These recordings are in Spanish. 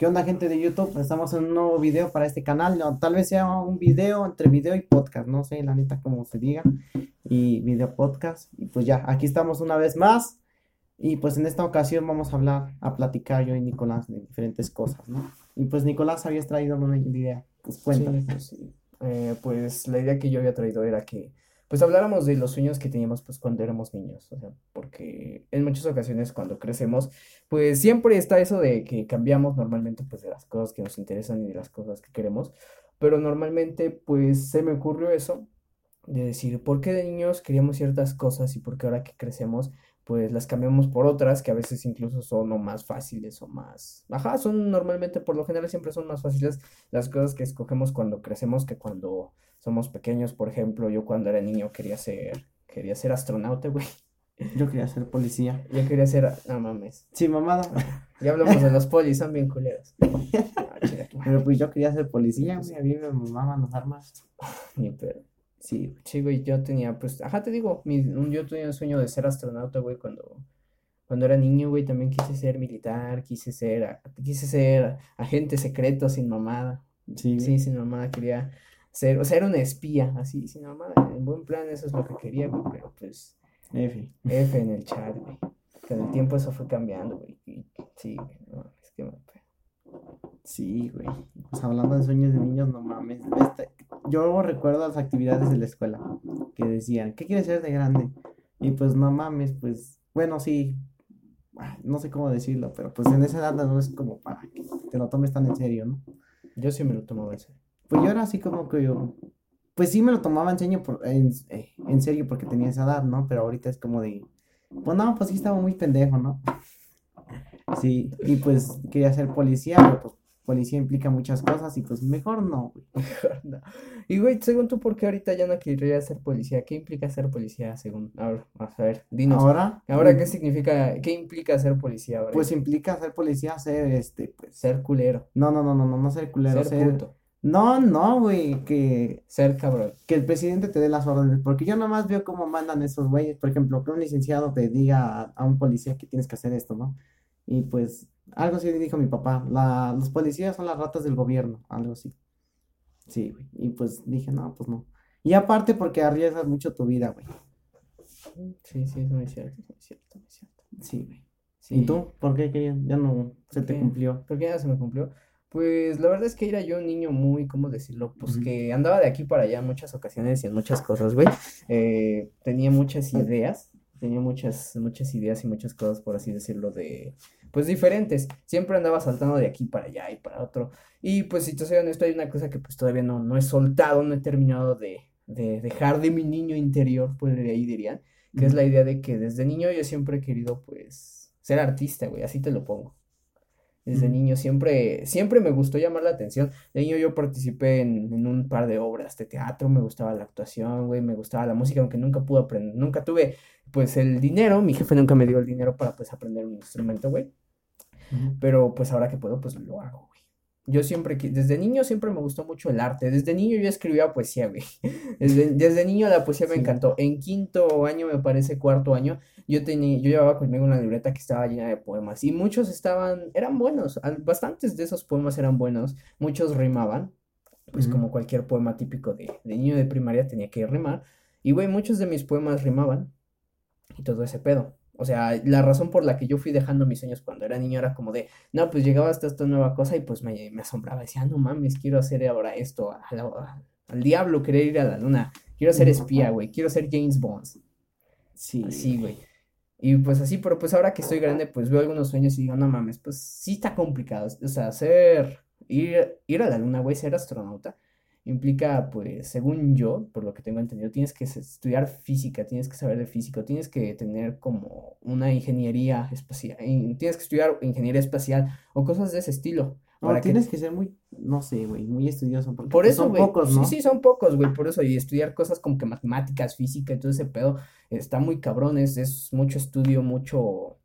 ¿Qué onda gente de YouTube? Estamos en un nuevo video para este canal, tal vez sea un video entre video y podcast, no sé la neta cómo se diga, y video podcast, y pues ya, aquí estamos una vez más, y pues en esta ocasión vamos a hablar, a platicar yo y Nicolás de diferentes cosas, ¿no? Y pues Nicolás habías traído una idea, pues cuéntame. pues, eh, pues la idea que yo había traído era que pues habláramos de los sueños que teníamos pues cuando éramos niños, o sea, porque en muchas ocasiones cuando crecemos, pues siempre está eso de que cambiamos normalmente pues de las cosas que nos interesan y de las cosas que queremos, pero normalmente pues se me ocurrió eso de decir, ¿por qué de niños queríamos ciertas cosas y por qué ahora que crecemos pues las cambiamos por otras que a veces incluso son o más fáciles o más... Ajá, son normalmente, por lo general siempre son más fáciles las cosas que escogemos cuando crecemos que cuando somos pequeños. Por ejemplo, yo cuando era niño quería ser, quería ser astronauta, güey. Yo quería ser policía. Yo quería ser, no mames. Sí, mamada. Ya hablamos de los polis, son bien culeros. Pero pues yo quería ser policía, güey, a mí me mamaban las armas. Ni pero. Sí, sí, güey, yo tenía, pues, ajá, te digo, mi, yo tenía un sueño de ser astronauta, güey, cuando, cuando era niño, güey, también quise ser militar, quise ser, quise ser agente secreto sin mamada. Sí, sí, sin mamada, quería ser, o sea, era una espía, así, sin mamada, en buen plan, eso es lo que quería, güey, pero pues, F. F en el chat, güey. Con el tiempo eso fue cambiando, güey, sí, güey, no, es que me... Sí, güey. Pues hablando de sueños de niños, no mames. Este, yo recuerdo las actividades de la escuela que decían, ¿qué quieres ser de grande? Y pues no mames, pues, bueno, sí, no sé cómo decirlo, pero pues en esa edad no es como para que te lo tomes tan en serio, ¿no? Yo sí me lo tomaba en serio. Pues yo era así como que yo, pues sí me lo tomaba en serio, por, en, eh, en serio porque tenía esa edad, ¿no? Pero ahorita es como de, pues no, pues sí estaba muy pendejo, ¿no? Sí, y pues quería ser policía, pero pues policía implica muchas cosas y pues mejor no, güey. Mejor no. Y güey, según tú, ¿por qué ahorita ya no querría ser policía? ¿Qué implica ser policía según? Ahora, a ver, dinos. ¿Ahora? ¿Ahora qué significa, qué implica ser policía ahora? Pues implica ser policía, ser este, pues. Ser culero. No, no, no, no, no, no ser culero, ser, ser... puto. No, no, güey, que... Ser cabrón. Que el presidente te dé las órdenes, porque yo nomás veo cómo mandan esos güeyes, por ejemplo, que un licenciado te diga a, a un policía que tienes que hacer esto, ¿no? Y pues algo así dijo mi papá, la, los policías son las ratas del gobierno, algo así. Sí, güey. Y pues dije, no, pues no. Y aparte porque arriesgas mucho tu vida, güey. Sí, sí, es muy cierto, muy cierto, muy cierto. Sí, güey. Sí. ¿Y tú? ¿Por qué querías? Ya no se te cumplió. ¿Por qué ya se me cumplió? Pues la verdad es que era yo un niño muy, ¿cómo decirlo? Pues que andaba de aquí para allá en muchas ocasiones y en muchas cosas, güey. Eh, tenía muchas ideas, tenía muchas, muchas ideas y muchas cosas, por así decirlo, de, pues diferentes. Siempre andaba saltando de aquí para allá y para otro. Y pues si te soy honesto, hay una cosa que pues todavía no, no he soltado, no he terminado de, de dejar de mi niño interior, pues de ahí dirían, que es la idea de que desde niño yo siempre he querido pues ser artista, güey, así te lo pongo. Desde niño siempre, siempre me gustó llamar la atención. De niño yo participé en, en, un par de obras de teatro, me gustaba la actuación, güey, me gustaba la música, aunque nunca pude aprender, nunca tuve, pues, el dinero, mi jefe nunca me dio el dinero para, pues, aprender un instrumento, güey. Pero, pues, ahora que puedo, pues, lo hago. Yo siempre, desde niño siempre me gustó mucho el arte. Desde niño yo escribía poesía, güey. Desde, desde niño la poesía me sí. encantó. En quinto año, me parece, cuarto año, yo tenía, yo llevaba conmigo una libreta que estaba llena de poemas. Y muchos estaban, eran buenos. Bastantes de esos poemas eran buenos. Muchos rimaban. Pues como cualquier poema típico de, de niño de primaria tenía que rimar. Y, güey, muchos de mis poemas rimaban. Y todo ese pedo. O sea, la razón por la que yo fui dejando mis sueños cuando era niño era como de, no, pues llegaba hasta esta nueva cosa y pues me, me asombraba. Decía, no mames, quiero hacer ahora esto, a la, a, al diablo, querer ir a la luna. Quiero ser espía, güey, quiero ser James Bond. Sí. Así, güey. Y pues así, pero pues ahora que estoy grande, pues veo algunos sueños y digo, no mames, pues sí está complicado. O sea, ser, ir, ir a la luna, güey, ser astronauta implica, pues, según yo, por lo que tengo entendido, tienes que estudiar física, tienes que saber de físico, tienes que tener como una ingeniería espacial, tienes que estudiar ingeniería espacial o cosas de ese estilo. No, tienes que... que ser muy, no sé, güey, muy estudioso. Porque por eso, son güey, pocos, ¿no? Sí, sí, son pocos, güey, por eso. Y estudiar cosas como que matemáticas, física y todo ese pedo está muy cabrón. Es, es mucho estudio, mucho,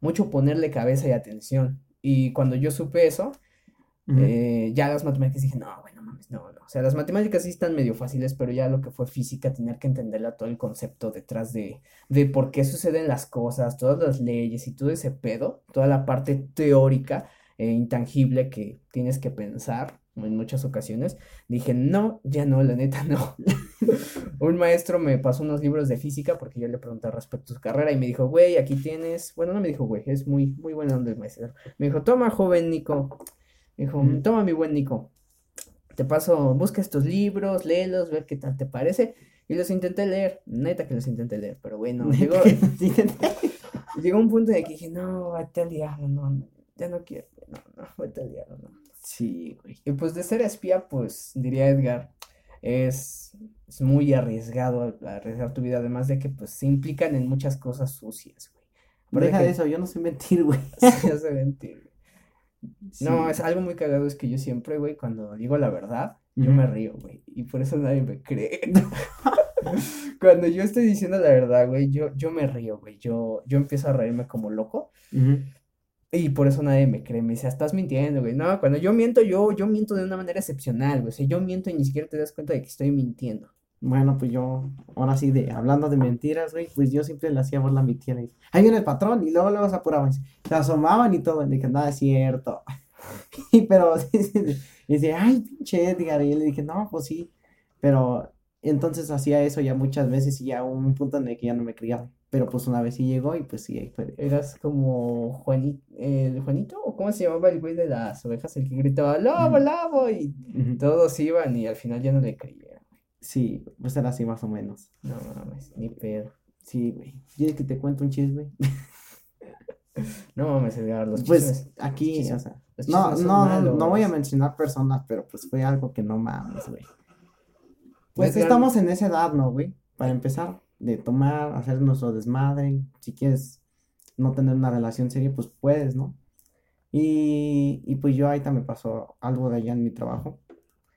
mucho ponerle cabeza y atención. Y cuando yo supe eso, uh -huh. eh, ya las matemáticas dije, no, güey, mames, no, no. O sea, las matemáticas sí están medio fáciles, pero ya lo que fue física, tener que entenderla todo el concepto detrás de, de por qué suceden las cosas, todas las leyes y todo ese pedo, toda la parte teórica eh, intangible que tienes que pensar en muchas ocasiones, dije, no, ya no, la neta no. Un maestro me pasó unos libros de física porque yo le pregunté respecto a su carrera y me dijo, güey, aquí tienes, bueno, no me dijo, güey, es muy, muy bueno el maestro. Me dijo, toma, joven Nico. Me dijo, toma, mi buen Nico. Te paso, busca estos libros, léelos, ver qué tal te parece. Y los intenté leer, neta que los intenté leer, pero bueno, llegó, llegó un punto en el que dije, no, vete al diablo, no, ya no quiero, no, no, vete al diablo, no. Sí, güey. Y pues de ser espía, pues diría Edgar, es, es muy arriesgado arriesgar tu vida, además de que pues se implican en muchas cosas sucias, güey. Pero deja de eso, yo no sé mentir, güey. Sí, yo sé mentir, No, es algo muy cagado, es que yo siempre, güey, cuando digo la verdad, yo me río, güey. Y por eso nadie me cree. cuando yo estoy diciendo la verdad, güey, yo, yo me río, güey. Yo, yo empiezo a reírme como loco. Y por eso nadie me cree, me dice, estás mintiendo, güey. No, cuando yo miento, yo, yo miento de una manera excepcional, güey. O sea, yo miento y ni siquiera te das cuenta de que estoy mintiendo. Bueno, pues yo, ahora sí, de, hablando de mentiras, güey, pues yo siempre le hacía burla a mi tía. Y, ahí viene el patrón, y luego luego se apuraban, se asomaban y todo, y dije, nada, es cierto. y pero, y dice, ay, pinche Edgar, y yo le dije, no, pues sí, pero entonces hacía eso ya muchas veces y ya un punto en el que ya no me criaba. Pero pues una vez sí llegó y pues sí, ahí fue. Eras como Juanito, ¿el Juanito? ¿O cómo se llamaba el güey de las ovejas? El que gritaba, lobo, lobo, y todos iban y al final ya no le creían. Sí, pues era así más o menos. No mames, ni pedo. Sí, güey. ¿Quieres que te cuente un chisme? no mames, Edgar, los pues, chismes. Pues aquí, o sea. No, no, no voy a mencionar personas, pero pues fue algo que no mames, güey. Pues estamos en esa edad, ¿no, güey? Para empezar, de tomar, hacer nuestro desmadre. Si quieres no tener una relación seria, pues puedes, ¿no? Y, y pues yo ahí también pasó algo de allá en mi trabajo.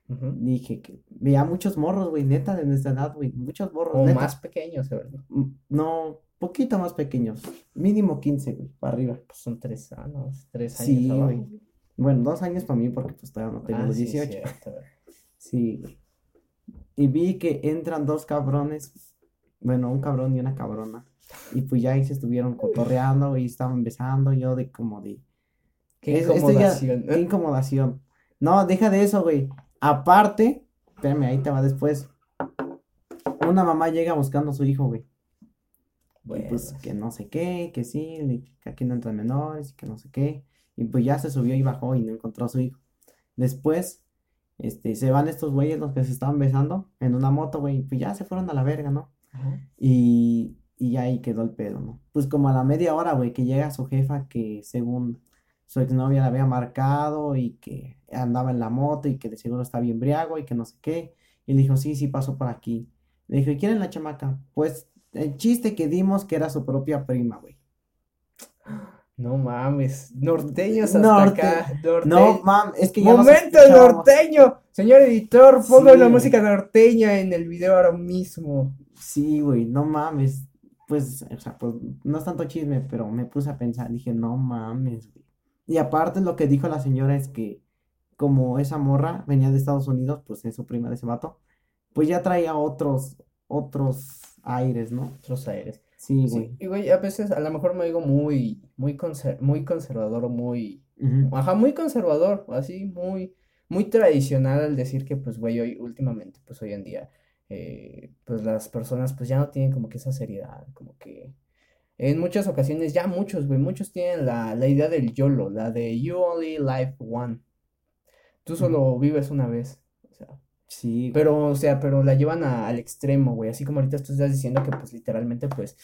Dije que veía muchos morros, güey, neta, de nuestra edad, güey, muchos morros. O más pequeños, ¿verdad? Mm, no, poquito más pequeños, mínimo 15, güey, para arriba. Pues son tres años, tres años. Sí, güey. Bueno, dos años para mí porque pues todavía no tengo ah, los 18. Sí, güey. Y vi que entran dos cabrones, bueno, un cabrón y una cabrona. Y pues ya ahí se estuvieron cotorreando y estaban besando, yo de como de... Qué incomodación. qué incomodación. No, deja de eso, güey. Aparte, espérame, ahí te va después. Una mamá llega buscando a su hijo, güey. Bueno. pues que no sé qué, que sí, que aquí no entran menores, que no sé qué. Y pues ya se subió y bajó y no encontró a su hijo. Después este, se van estos güeyes los que se estaban besando en una moto, güey, pues ya se fueron a la verga, ¿no? Y, y ahí quedó el pedo, ¿no? Pues como a la media hora, güey, que llega su jefa que según su exnovia la había marcado y que andaba en la moto y que de seguro estaba bien briago y que no sé qué. Y le dijo, sí, sí, pasó por aquí. Le dijo, ¿y quién es la chamaca? Pues el chiste que dimos que era su propia prima, güey. No mames, norteños hasta acá. No mames, es que ya Momento norteño. Señor editor, ponga la música norteña en el video ahora mismo. Sí, güey, no mames. Pues, o sea, pues no es tanto chisme, pero me puse a pensar, dije, no mames, güey. Y aparte lo que dijo la señora es que como esa morra venía de Estados Unidos, pues es su prima de ese vato, pues ya traía otros, otros aires, ¿no? Otros aires. Sí, güey. y güey, a veces a lo mejor me digo muy, muy, muy conservador o muy, ajá, muy conservador, así, muy, muy tradicional al decir que, pues, güey, hoy, últimamente, pues, hoy en día, eh, pues, las personas, pues, ya no tienen como que esa seriedad, como que, en muchas ocasiones, ya muchos, güey, muchos tienen la, la idea del YOLO, la de You Only Live One. Tú solo vives una vez, o sea, Sí. Pero, o sea, pero la llevan al extremo, güey. Así como ahorita tú estás diciendo que, pues, literalmente, pues.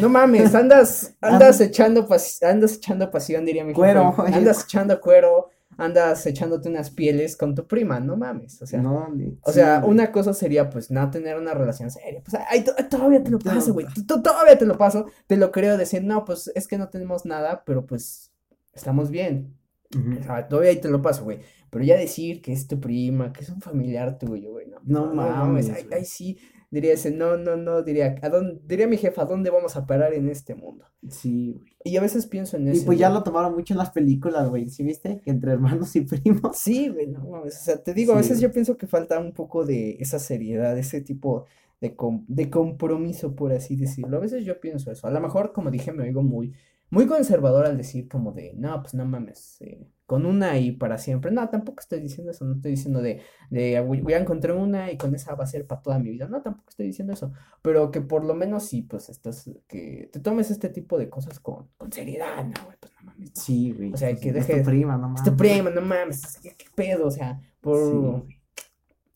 No mames, andas, andas echando andas echando pasión, diría mi Cuero. Andas echando cuero, andas echándote unas pieles con tu prima, no mames. O sea, no, o sea, una cosa sería, pues, no tener una relación seria. Pues, ay, todavía te lo paso, güey. Todavía te lo paso. Te lo creo decir, no, pues, es que no tenemos nada, pero pues, estamos bien. O sea, todavía ahí te lo paso, güey. Pero ya decir que es tu prima, que es un familiar tuyo, güey, no, no, mames. Ay, sí, diría ese, no, no, no, diría, ¿a dónde, diría mi jefa, ¿a dónde vamos a parar en este mundo? Sí, güey. Y a veces pienso en eso. Y pues ya lo tomaron mucho en las películas, güey, ¿sí viste? Entre hermanos y primos. Sí, güey, no mames, o sea, te digo, a veces yo pienso que falta un poco de esa seriedad, ese tipo de, de compromiso, por así decirlo. A veces yo pienso eso. A lo mejor, como dije, me oigo muy muy conservador al decir como de, no, pues no mames, eh, con una y para siempre. No, tampoco estoy diciendo eso, no estoy diciendo de, de voy a encontrar una y con esa va a ser para toda mi vida. No, tampoco estoy diciendo eso, pero que por lo menos sí, pues estás, que te tomes este tipo de cosas con, con seriedad, no, güey, pues no mames. Sí, güey. O sea, pues, que es dejes. tu prima, no mames. Es tu prima, no mames, ¿qué, qué pedo? O sea, por Sí,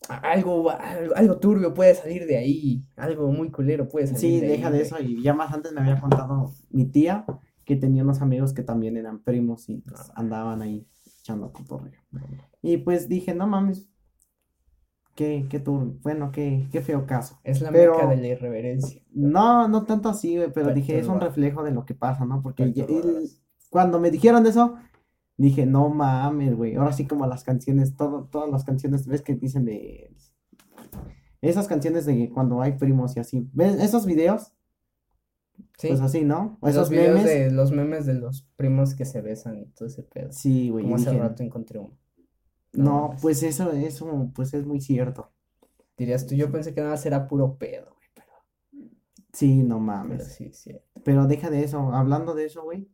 algo, algo, algo turbio puede salir de ahí, algo muy culero puede salir Sí, de deja ahí, de güey. eso. Y ya más antes me había contado mi tía que tenía unos amigos que también eran primos y pues, andaban ahí echando cotorreo. Y pues dije, no mames, qué, qué tur- bueno, qué, qué feo caso. Es la Pero- meca de la irreverencia. No, no tanto así, güey, pero dije, es un reflejo de lo que pasa, ¿no? Porque cuando me dijeron eso, dije, no mames, güey. Ahora sí como las canciones, todo, todas las canciones, ¿ves que dicen de... Esas canciones de cuando hay primos y así. ¿Ves esos videos? Sí, Pues así, ¿no? O los esos videos memes. de los memes de los primos que se besan y todo ese pedo. Sí, güey. Como hace dije, rato encontré uno. no, pues eso, eso, pues es muy cierto. Dirías tú, yo pensé que nada más era puro pedo, güey, pero, Sí, no pero mames. sí, sí. Pero deja de eso, hablando de eso, güey,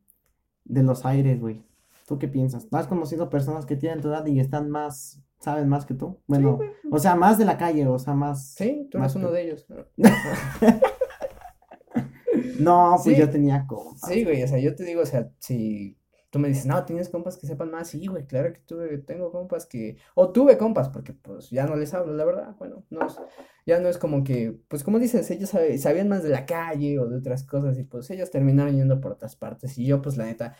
de los aires, güey. ¿Tú qué piensas? ¿Has conocido personas que tienen tu edad y están más, saben más que tú? Bueno, o sea, más de la calle, o sea, más... Sí, tú eres uno que- de ellos. No, pues Sí. yo tenía como... Sí, güey, o sea, yo te digo, o sea, si tú me dices, no, tienes compas que sepan más, sí, güey, claro que tuve, tengo compas que, o tuve compas, porque pues ya no les hablo, la verdad, bueno, no es, ya no es como que, pues como dices, ellos sabían más de la calle o de otras cosas y pues ellos terminaron yendo por otras partes y yo pues la neta,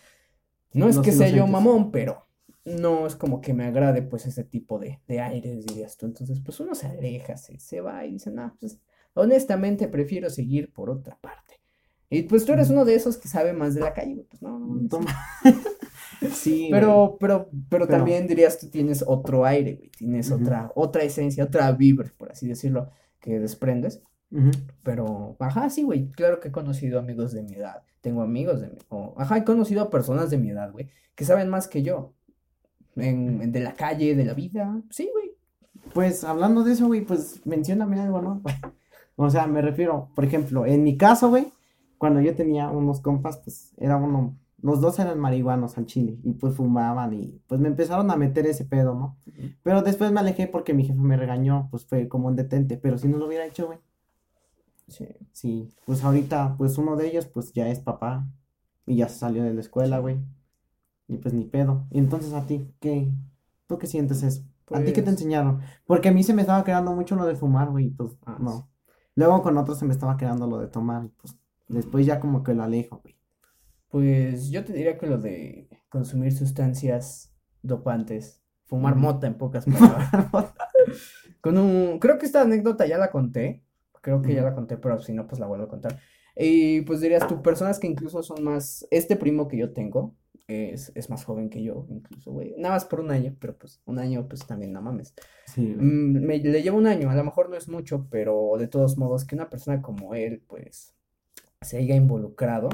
no es que sea yo mamón, pero no es como que me agrade pues ese tipo de, de aires, dirías tú, entonces pues uno se aleja, se, se va y dice, no, pues honestamente prefiero seguir por otra parte. Y pues tú eres uno de esos que sabe más de la calle, güey, pues no, no, Toma. Sí, pero, pero, pero Pero- también dirías tú tienes otro aire, güey, tienes otra, otra esencia, otra vibra, por así decirlo, que desprendes. Pero, ajá, sí, güey, claro que he conocido amigos de mi edad, tengo amigos de mi, o, ajá, he conocido a personas de mi edad, güey, que saben más que yo, en, en- de la calle, de la vida, sí, güey. Pues hablando de eso, güey, pues mencióname algo, ¿no? O sea, me refiero, por ejemplo, en mi caso, güey, cuando yo tenía unos compas, pues era uno, los dos eran marihuanos al chile y pues fumaban y pues me empezaron a meter ese pedo, ¿no? Pero después me alejé porque mi jefe me regañó, pues fue como un detente, pero si no lo hubiera hecho, güey, Sí. sí, pues ahorita, pues uno de ellos, pues ya es papá y ya se salió de la escuela, güey, y pues ni pedo. Y entonces a ti, ¿qué? ¿Tú qué sientes eso? ¿A ti qué te Pues- enseñaron? Porque a mí se me estaba quedando mucho lo de fumar, güey, y pues Ah, no. sí. Luego con otros se me estaba quedando lo de tomar, y pues después ya como que lo alejo, güey. Pues yo te diría que lo de consumir sustancias dopantes, fumar mota en pocas palabras. Con un, creo que esta anécdota ya la conté, creo que ya la conté, pero si no, pues la vuelvo a contar. Y pues dirías tú, personas que incluso son más, este primo que yo tengo es, es más joven que yo, incluso, güey, nada más por un año, pero pues un año, pues también no mames. Sí. Mm, me, le lleva un año, a lo mejor no es mucho, pero de todos modos, que una persona como él, pues, se haya involucrado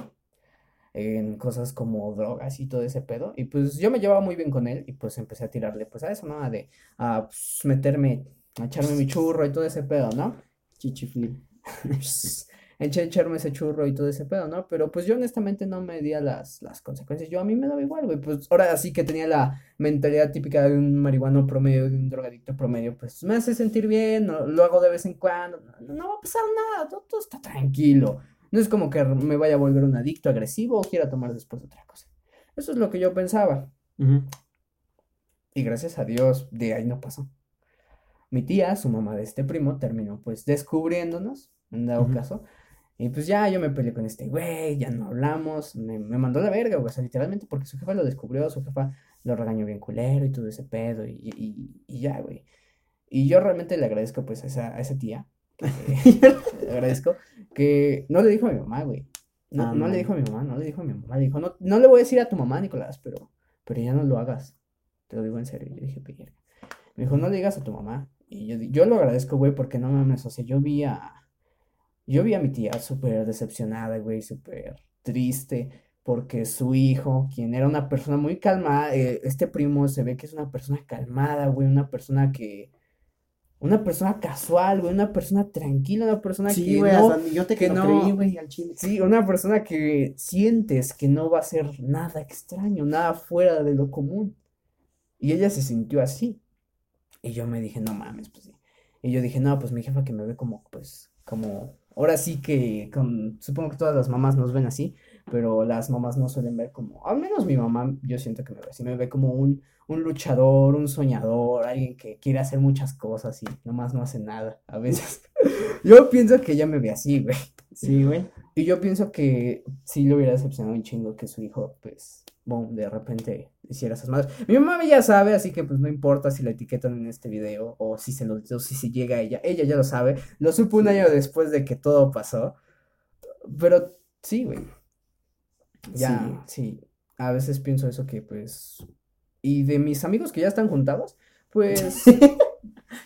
en cosas como drogas y todo ese pedo. Y pues yo me llevaba muy bien con él y pues empecé a tirarle, pues a eso, ¿no? A de, a pues, meterme, a echarme mi churro y todo ese pedo, ¿no? Chichifli. Eché echarme ese churro y todo ese pedo, ¿no? Pero pues yo honestamente no me di a las, las consecuencias. Yo a mí me daba igual, güey. Pues ahora sí que tenía la mentalidad típica de un marihuano promedio, de un drogadicto promedio. Pues me hace sentir bien, no- lo hago de vez en cuando. No, no va a pasar nada, todo, todo está tranquilo. No es como que me vaya a volver un adicto agresivo o quiera tomar después otra cosa. Eso es lo que yo pensaba. Y gracias a Dios, de ahí no pasó. Mi tía, su mamá de este primo, terminó pues descubriéndonos, en dado caso. Y pues ya yo me peleé con este güey, ya no hablamos, me, me mandó la verga, güey, o sea, literalmente porque su jefa lo descubrió, su jefa lo regañó bien culero y todo ese pedo y, y, y ya, güey. Y yo realmente le agradezco pues a esa, a esa tía, le agradezco, que no le dijo a mi mamá, güey. No, Ah, no le dijo a mi mamá, no le dijo a mi mamá, le dijo, no, no le voy a decir a tu mamá, Nicolás, pero, pero ya no lo hagas. Te lo digo en serio. Yo dije, "Verga". Me dijo, no le digas a tu mamá. Y yo, yo lo agradezco, güey, porque no mames, o sea, yo vi a, yo vi a mi tía súper decepcionada, güey, súper triste, porque su hijo, quien era una persona muy calmada, eh, este primo se ve que es una persona calmada, güey, una persona que, una persona casual, güey, una persona tranquila, una persona Sí, que güey, no, yo te que no- creí, güey, al chile. sí, una persona que sientes que no va a ser nada extraño, nada fuera de lo común. Y ella se sintió así. Y yo me dije, no mames, pues sí. Y yo dije, no, pues mi jefa que me ve como, pues, como, ahora sí que, con, supongo que todas las mamás nos ven así, pero las mamás no suelen ver como, al menos mi mamá, yo siento que me ve así, me ve como un, un luchador, un soñador, alguien que quiere hacer muchas cosas y nomás no hace nada, a veces. Yo pienso que ella me ve así, güey. Sí, güey. Y yo pienso que sí le hubiera decepcionado un chingo que su hijo, pues, boom, de repente hiciera esas madres. Mi mamá ya sabe, así que pues no importa si la etiquetan en este video o si se lo, o si se llega a ella. Ella ya lo sabe. Lo supo un año después de que todo pasó. Pero sí, güey. Ya, sí. A veces pienso eso que pues. Y de mis amigos que ya están juntados, pues.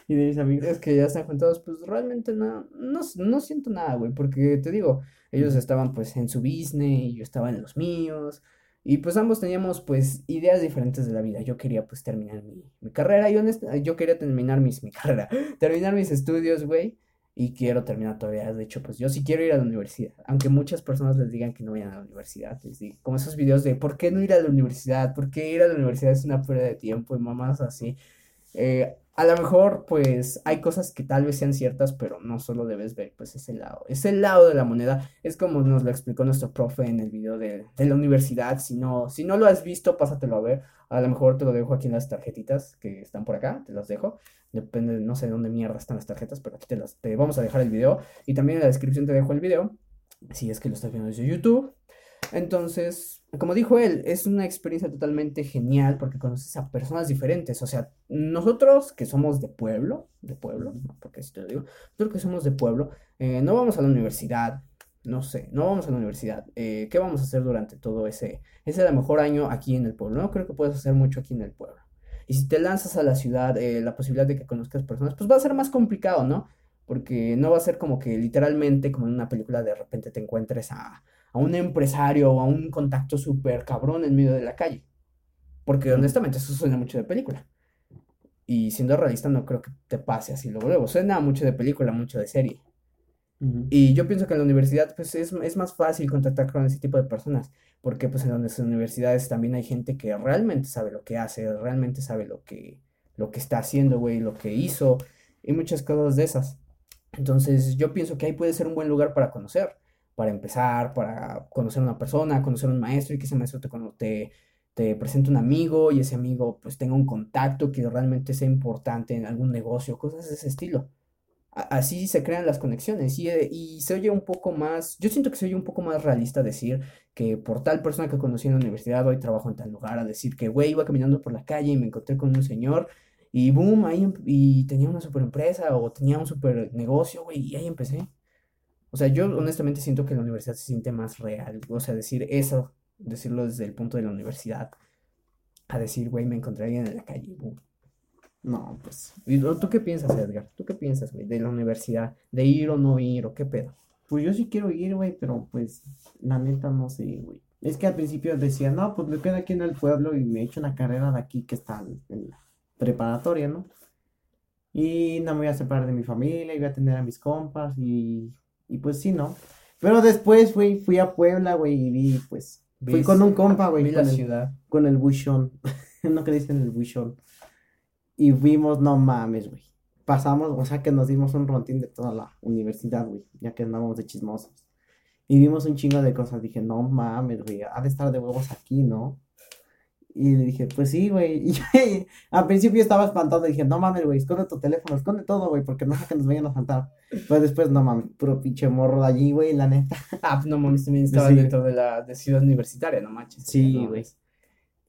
Y de mis amigos. Es que ya están juntados, pues realmente no, no, no siento nada, güey, porque te digo, ellos estaban pues en su business y yo estaba en los míos, y pues ambos teníamos pues ideas diferentes de la vida. Yo quería pues terminar mi, mi carrera, y honest- yo quería terminar mis, mi carrera, terminar mis estudios, güey, y quiero terminar todavía, de hecho, pues yo sí quiero ir a la universidad, aunque muchas personas les digan que no vayan a la universidad, les digo, como esos videos de ¿por qué no ir a la universidad? ¿Por qué ir a la universidad es una pérdida de tiempo? Y mamás así. Eh, a lo mejor, pues, hay cosas que tal vez sean ciertas, pero no solo debes ver, pues, ese lado. Ese lado de la moneda es como nos lo explicó nuestro profe en el video de, de la universidad. Si no, si no lo has visto, pásatelo a ver. A lo mejor te lo dejo aquí en las tarjetitas que están por acá, te las dejo. Depende, no sé de dónde mierda están las tarjetas, pero aquí te las, te vamos a dejar el video. Y también en la descripción te dejo el video, si es que lo estás viendo desde YouTube. Entonces, como dijo él, es una experiencia totalmente genial porque conoces a personas diferentes. O sea, nosotros que somos de pueblo, de pueblo, porque si te lo digo, nosotros que somos de pueblo, eh, no vamos a la universidad, no sé, no vamos a la universidad. Eh, ¿qué vamos a hacer durante todo ese, ese a lo mejor año aquí en el pueblo? No creo que puedas hacer mucho aquí en el pueblo. Y si te lanzas a la ciudad, eh, la posibilidad de que conozcas personas, pues va a ser más complicado, ¿no? Porque no va a ser como que literalmente, como en una película, de repente te encuentres a, a un empresario o a un contacto súper cabrón en medio de la calle. Porque honestamente eso suena mucho de película. Y siendo realista no creo que te pase así luego luego. Suena mucho de película, mucho de serie. Y yo pienso que en la universidad pues es, es más fácil contactar con ese tipo de personas, porque pues en las universidades también hay gente que realmente sabe lo que hace, realmente sabe lo que, lo que está haciendo, güey, lo que hizo y muchas cosas de esas. Entonces yo pienso que ahí puede ser un buen lugar para conocer, para empezar, para conocer a una persona, conocer a un maestro y que ese maestro te, te, te presente un amigo y ese amigo pues tenga un contacto que realmente sea importante en algún negocio, cosas de ese estilo así se crean las conexiones y, eh, y se oye un poco más, yo siento que se oye un poco más realista decir que por tal persona que conocí en la universidad hoy trabajo en tal lugar, a decir que, güey, iba caminando por la calle y me encontré con un señor y boom, ahí em- y tenía una super empresa o tenía un super negocio, güey, y ahí empecé. O sea, yo honestamente siento que la universidad se siente más real, o sea, decir eso, decirlo desde el punto de la universidad, a decir, güey, me encontré en la calle. No, pues. ¿Y tú qué piensas, Edgar? ¿Tú qué piensas, güey, de la universidad? ¿De ir o no ir o qué pedo? Pues yo sí quiero ir, güey, pero pues la neta no sé, güey. Es que al principio decía, no, pues me quedo aquí en el pueblo y me echo una carrera de aquí que está en preparatoria, ¿no? Y no me voy a separar de mi familia y voy a tener a mis compas y, y pues sí, ¿no? Pero después, güey, fui a Puebla, güey, y vi, pues, fui con un compa, güey, Vi la con el, ciudad. con el buchón, no que dicen el buchón. Y vimos, no mames, güey. Pasamos, o sea que nos dimos un rontín de toda la universidad, güey, ya que andábamos de chismosos. Y vimos un chingo de cosas. Dije, no mames, güey, ha de estar de huevos aquí, ¿no? Y le dije, pues sí, güey. Y yo, al principio estaba espantado. Dije, no mames, güey, esconde tu teléfono, esconde todo, güey, porque no sé que nos vayan a saltar. Pero después, no mames, puro pinche morro de allí, güey, la neta. Ah, pues no mames, también estaba Sí. dentro de la de ciudad universitaria, no manches. Sí, güey.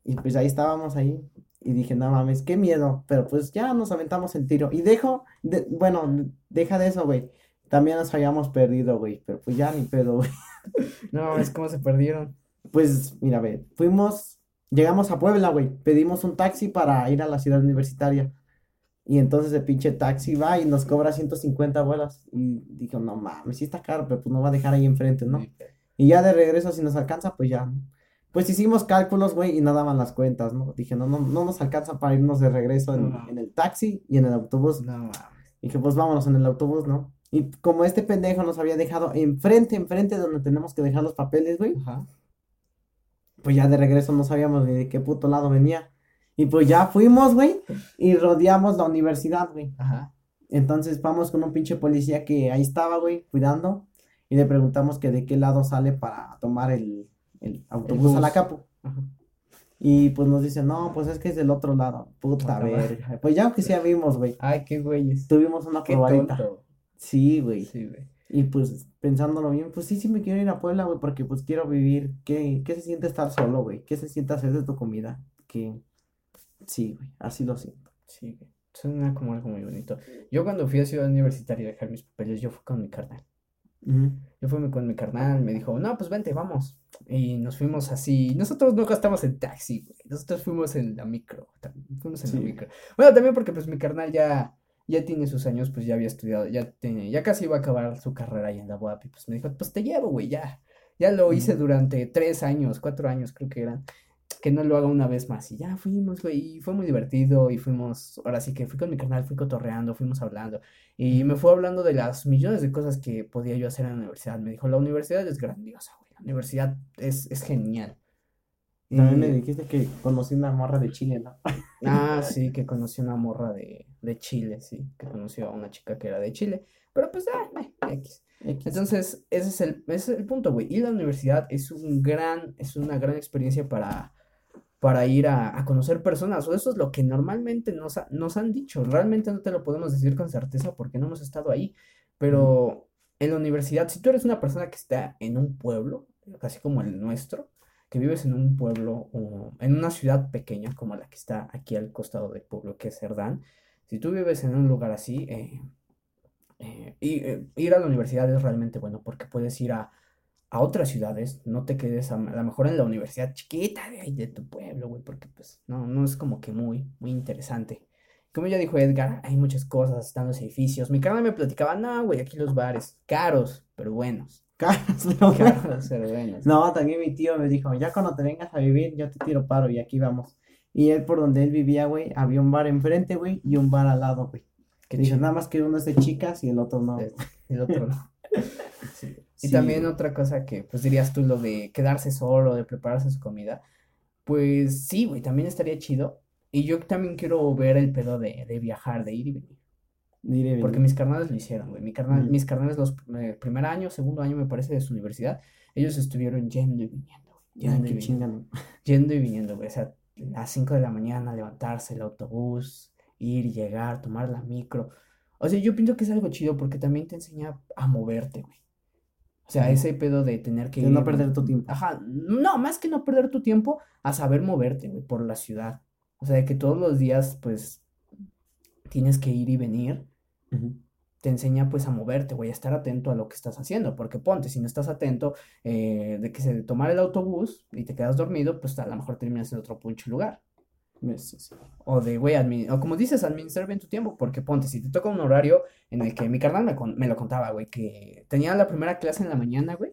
Y pues ahí estábamos ahí. Y dije, no mames, qué miedo. Pero pues ya nos aventamos el tiro. Y dejo, de- bueno, deja de eso, güey. También nos habíamos perdido, güey. Pero pues ya ni pedo, güey. No mames, cómo se perdieron. Pues mira, ve, fuimos, llegamos a Puebla, güey. Pedimos un taxi para ir a la ciudad universitaria. Y entonces el pinche taxi va y nos cobra 150 bolas. Y dijo, no mames, sí está caro, pero pues nos va a dejar ahí enfrente, ¿no? Y ya de regreso, si nos alcanza, pues ya. ¿no? Pues hicimos cálculos, güey, y no daban las cuentas, ¿no? Dije, no, no, no nos alcanza para irnos de regreso en, No. en el taxi y en el autobús. No mames. Dije, pues vámonos en el autobús, ¿no? Y como este pendejo nos había dejado enfrente, enfrente donde tenemos que dejar los papeles, güey. Ajá. Pues ya de regreso no sabíamos ni de qué puto lado venía. Y pues ya fuimos, güey, y rodeamos la universidad, güey. Ajá. Entonces vamos con un pinche policía que ahí estaba, güey, cuidando. Y le preguntamos que de qué lado sale para tomar el, el autobús a la capo. Ajá. Y pues nos dice, no, pues es que es del otro lado. Puta verga. Pues ya que sí vimos, güey. Ay, qué güeyes. Tuvimos una Qué probadita. tonto. Sí, güey. Sí, güey. Y pues pensándolo bien, pues sí, sí me quiero ir a Puebla, güey, porque pues quiero vivir. ¿Qué, qué se siente estar solo, güey? ¿Qué se siente hacer de tu comida? Que sí, güey, así lo siento. Sí, güey. Suena como algo muy bonito. Yo cuando fui a Ciudad Universitaria a dejar mis papeles, yo fui con mi carnal. Yo fui con mi carnal, me dijo, no, pues vente, vamos. Y nos fuimos así. Nosotros no gastamos en taxi, güey. Nosotros fuimos en la micro. Fuimos en la micro. Bueno, también porque pues mi carnal ya, ya tiene sus años, pues ya había estudiado, ya tiene, ya casi iba a acabar su carrera ahí en la UAP. Y pues me dijo, pues te llevo, güey, ya. Ya lo hice durante tres años, cuatro años creo que eran. Que no lo haga una vez más. Y ya fuimos, güey. Y fue muy divertido. Y fuimos, ahora sí que fui con mi carnal, fui cotorreando, fuimos hablando. Y me fue hablando de las millones de cosas que podía yo hacer en la universidad. Me dijo, la universidad es grandiosa, güey. La universidad es, es genial. También me Y- dijiste que conocí una morra de Chile, ¿no? Ah, sí, que conoció una morra de, de Chile, sí. Que conoció a una chica que era de Chile. Pero pues, ah, eh, X. X. Entonces, ese es el, ese es el punto, güey. Ir a la universidad es un gran, es una gran experiencia para, para ir a, a conocer personas. O eso es lo que normalmente nos, ha- nos han dicho. Realmente no te lo podemos decir con certeza porque no hemos estado ahí. Pero en la universidad, si tú eres una persona que está en un pueblo, casi como el nuestro, que vives en un pueblo o en una ciudad pequeña como la que está aquí al costado del pueblo, que es Cerdán, si tú vives en un lugar así, eh, eh, eh, ir a la universidad es realmente bueno porque puedes ir a, a otras ciudades, no te quedes a, lo mejor en la universidad chiquita de tu pueblo, güey, porque pues no, no es como que muy, muy interesante. Como ya dijo Edgar, hay muchas cosas, están los edificios. Mi carnal me platicaba, no, güey, aquí los bares, caros, pero buenos. Pero buenos. No, también mi tío me dijo, ya cuando te vengas a vivir, yo te tiro paro y aquí vamos. Y él, por donde él vivía, güey, había un bar enfrente, güey, y un bar al lado, güey. Qué Dijo, nada más que uno es de chicas y el otro no. El otro no. Sí. Y Sí, también otra cosa que, pues dirías tú, lo de quedarse solo, de prepararse su comida, pues sí, güey, también estaría chido. Y yo también quiero ver el pedo de, de viajar, de ir y venir. Porque mis carnales lo hicieron, güey. Mi carnal, mis carnales los eh, primer año, segundo año, me parece, de su universidad, ellos estuvieron yendo y viniendo, güey, Ay, yendo y viniendo, yendo y viniendo, güey. O sea, a las 5 de la mañana levantarse el autobús, ir llegar, tomar la micro. O sea, yo pienso que es algo chido porque también te enseña a moverte, güey. O sea, ese pedo de tener que De no ir, perder tu tiempo. Ajá, no, más que no perder tu tiempo, a saber moverte, güey, por la ciudad. O sea, de que todos los días, pues, tienes que ir y venir, Te enseña, pues, a moverte, güey, a estar atento a lo que estás haciendo. Porque ponte, si no estás atento, eh, de que se tomar el autobús y te quedas dormido, pues a lo mejor terminas en otro pinche lugar. O de, güey, o como dices, administrar bien tu tiempo, porque ponte, si te toca un horario en el que mi carnal me, con- me lo contaba, güey, que tenía la primera clase en la mañana, güey.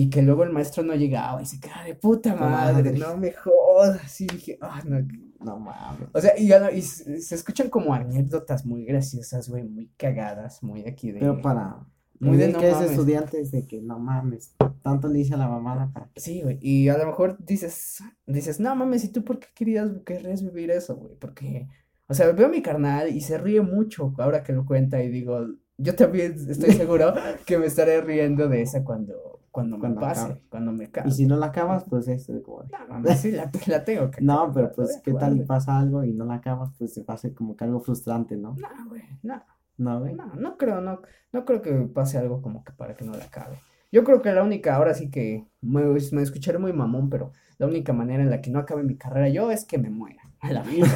Y que luego el maestro no llegaba y se quedaba de puta madre, madre. no me jodas, y dije, ah, no. No mames. O sea, y, ya no- y se, se escuchan como anécdotas muy graciosas, güey, muy cagadas, muy aquí de... Pero para. Muy de no que es mames. estudiante es de que no mames. Tanto le hice a la mamada para. Sí, güey, y a lo mejor dices, dices, no mames, ¿y tú por qué querías, querrías vivir eso, güey? Porque, o sea, veo a mi carnal y se ríe mucho ahora que lo cuenta y digo, yo también estoy seguro que me estaré riendo de esa cuando, cuando me Cuando pase, cuando me Y case. si no la acabas, pues es como No sí, la, la tengo que No, pero pues, ¿qué tal pasa algo y no la acabas? Pues se pasa como que algo frustrante, ¿no? No, güey, no. No, güey. No, no creo, no, no creo que pase algo como que para que no la acabe. Yo creo que la única, ahora sí que me, me escucharé muy mamón, pero la única manera en la que no acabe mi carrera yo es que me muera. A la vida.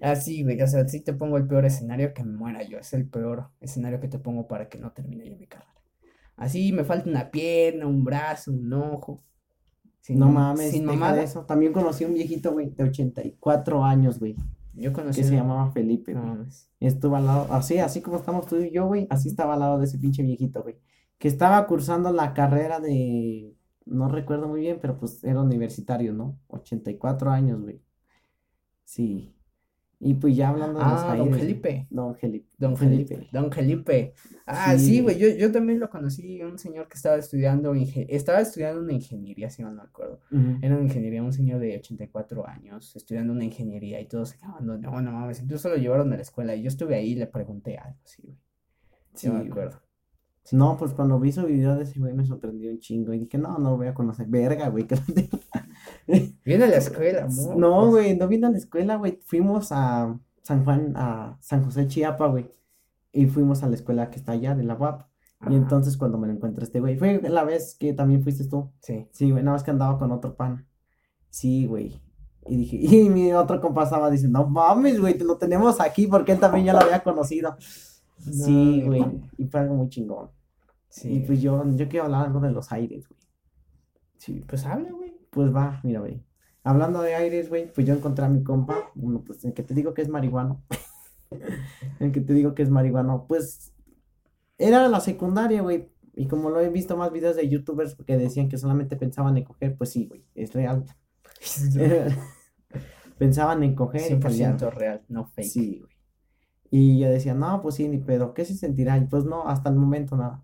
Así, güey, o sea, si te pongo el peor escenario que me muera yo, es el peor escenario que te pongo para que no termine yo mi carrera. Así me falta una pierna, un brazo, un ojo. Sin No mam- mames, sin deja de eso. También conocí a un viejito, güey, de 84 años, güey, Yo conocí que se llamaba Felipe, No mames. Estuvo al lado, así, así como estamos tú y yo, güey, así estaba al lado de ese pinche viejito, güey. Que estaba cursando la carrera de, no recuerdo muy bien, pero pues era universitario, ¿no? 84 años, güey. Sí. Y pues ya hablando de los Ah, aires. don güey. Felipe. Don Felipe. Don Felipe, Don Felipe. Ah, Sí, sí, güey. güey, yo, yo también lo conocí, un señor que estaba estudiando, estaba estudiando una ingeniería, si mal no me acuerdo. Ujú. Era una ingeniería, un señor de 84 años, estudiando una ingeniería y todos se quedaban, no, no, no mames, incluso lo llevaron a la escuela y yo estuve ahí y le pregunté algo, sí, güey. Sí, Yo me acuerdo. No, pues cuando vi su video de ese güey me sorprendió un chingo. Y dije, no, no lo voy a conocer. Verga, güey. que no Viene a la escuela, amor. No, güey, no vine a la escuela, güey. Fuimos a San Juan, a San José Chiapa, güey. Y fuimos a la escuela que está allá, de la UAP. Y entonces cuando me lo encuentro este güey, fue la vez que también fuiste tú. Sí. Sí, güey, nada más que andaba con otro pan. Sí, güey. Y dije, y mi otro compa estaba diciendo, no mames, güey, te lo tenemos aquí porque él también ya lo había conocido. Sí, No, güey. Y fue algo muy chingón. Sí. Y pues yo, yo quiero hablar algo de los aires, güey. Sí, Pues habla, güey. Pues va, mira, güey. Hablando de aires, güey, pues yo encontré a mi compa, uno, pues el que te digo que es marihuano. El que te digo que es marihuano, pues era la secundaria, güey. Y como lo he visto más videos de youtubers que decían que solamente pensaban en coger, pues sí, güey, es real. Pensaban en coger y pues ya, 100% real, no fake. Sí, güey. Y yo decía, no, pues sí, ni pedo, ¿qué se sentirá? Y pues no, hasta el momento nada.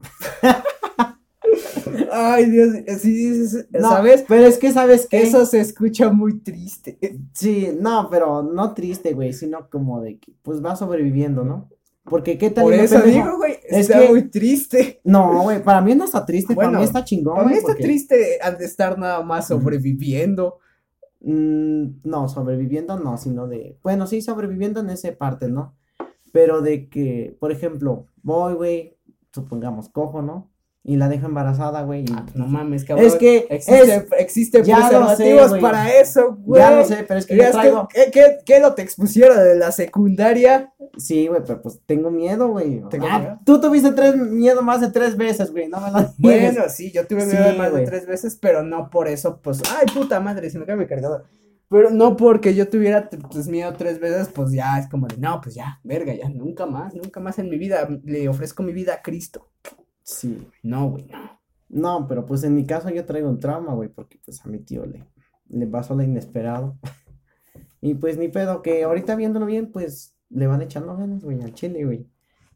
Ay, Dios, sí dices, No, ¿sabes? Pero es que, ¿sabes qué? Eso se escucha muy triste. Sí, no, pero no triste, güey, sino como de que, pues va sobreviviendo, ¿no? Porque qué tal Por eso pendejo? digo, güey, Es está que- muy triste. No, güey, para mí no está triste, para mí está chingón, Para mí güey, está porque, triste al de estar nada más sobreviviendo. mm, no, sobreviviendo no, sino de, bueno, sí, sobreviviendo en esa parte, ¿no? Pero de que, por ejemplo, voy, güey, supongamos, cojo, ¿no? Y la dejo embarazada, güey, Ah, no mames, cabrón. es que Existe, es, existe sé, preservativos güey. para eso, güey. ya lo sé, pero es que yo ¿Creías que- traigo, ¿Qué, qué, no te expusieron de la secundaria? sí, güey, pero pues tengo miedo, güey. Ah, miedo. tú tuviste tres, miedo más de tres veces, güey, no me lo. Bueno, sí, yo tuve Sí, miedo más de tres veces, pero no por eso, pues, ay, puta madre, se me cae mi cargador. Pero no porque yo tuviera pues, miedo tres veces, pues ya es como de, no, pues ya, verga, ya, nunca más, nunca más en mi vida le ofrezco mi vida a Cristo. Sí, No, güey, no. No, pero pues en mi caso yo traigo un trauma, güey, porque pues a mi tío le, le pasó lo inesperado. Y pues ni pedo, que ahorita viéndolo bien, pues le van echando ganas, güey, al chile, güey.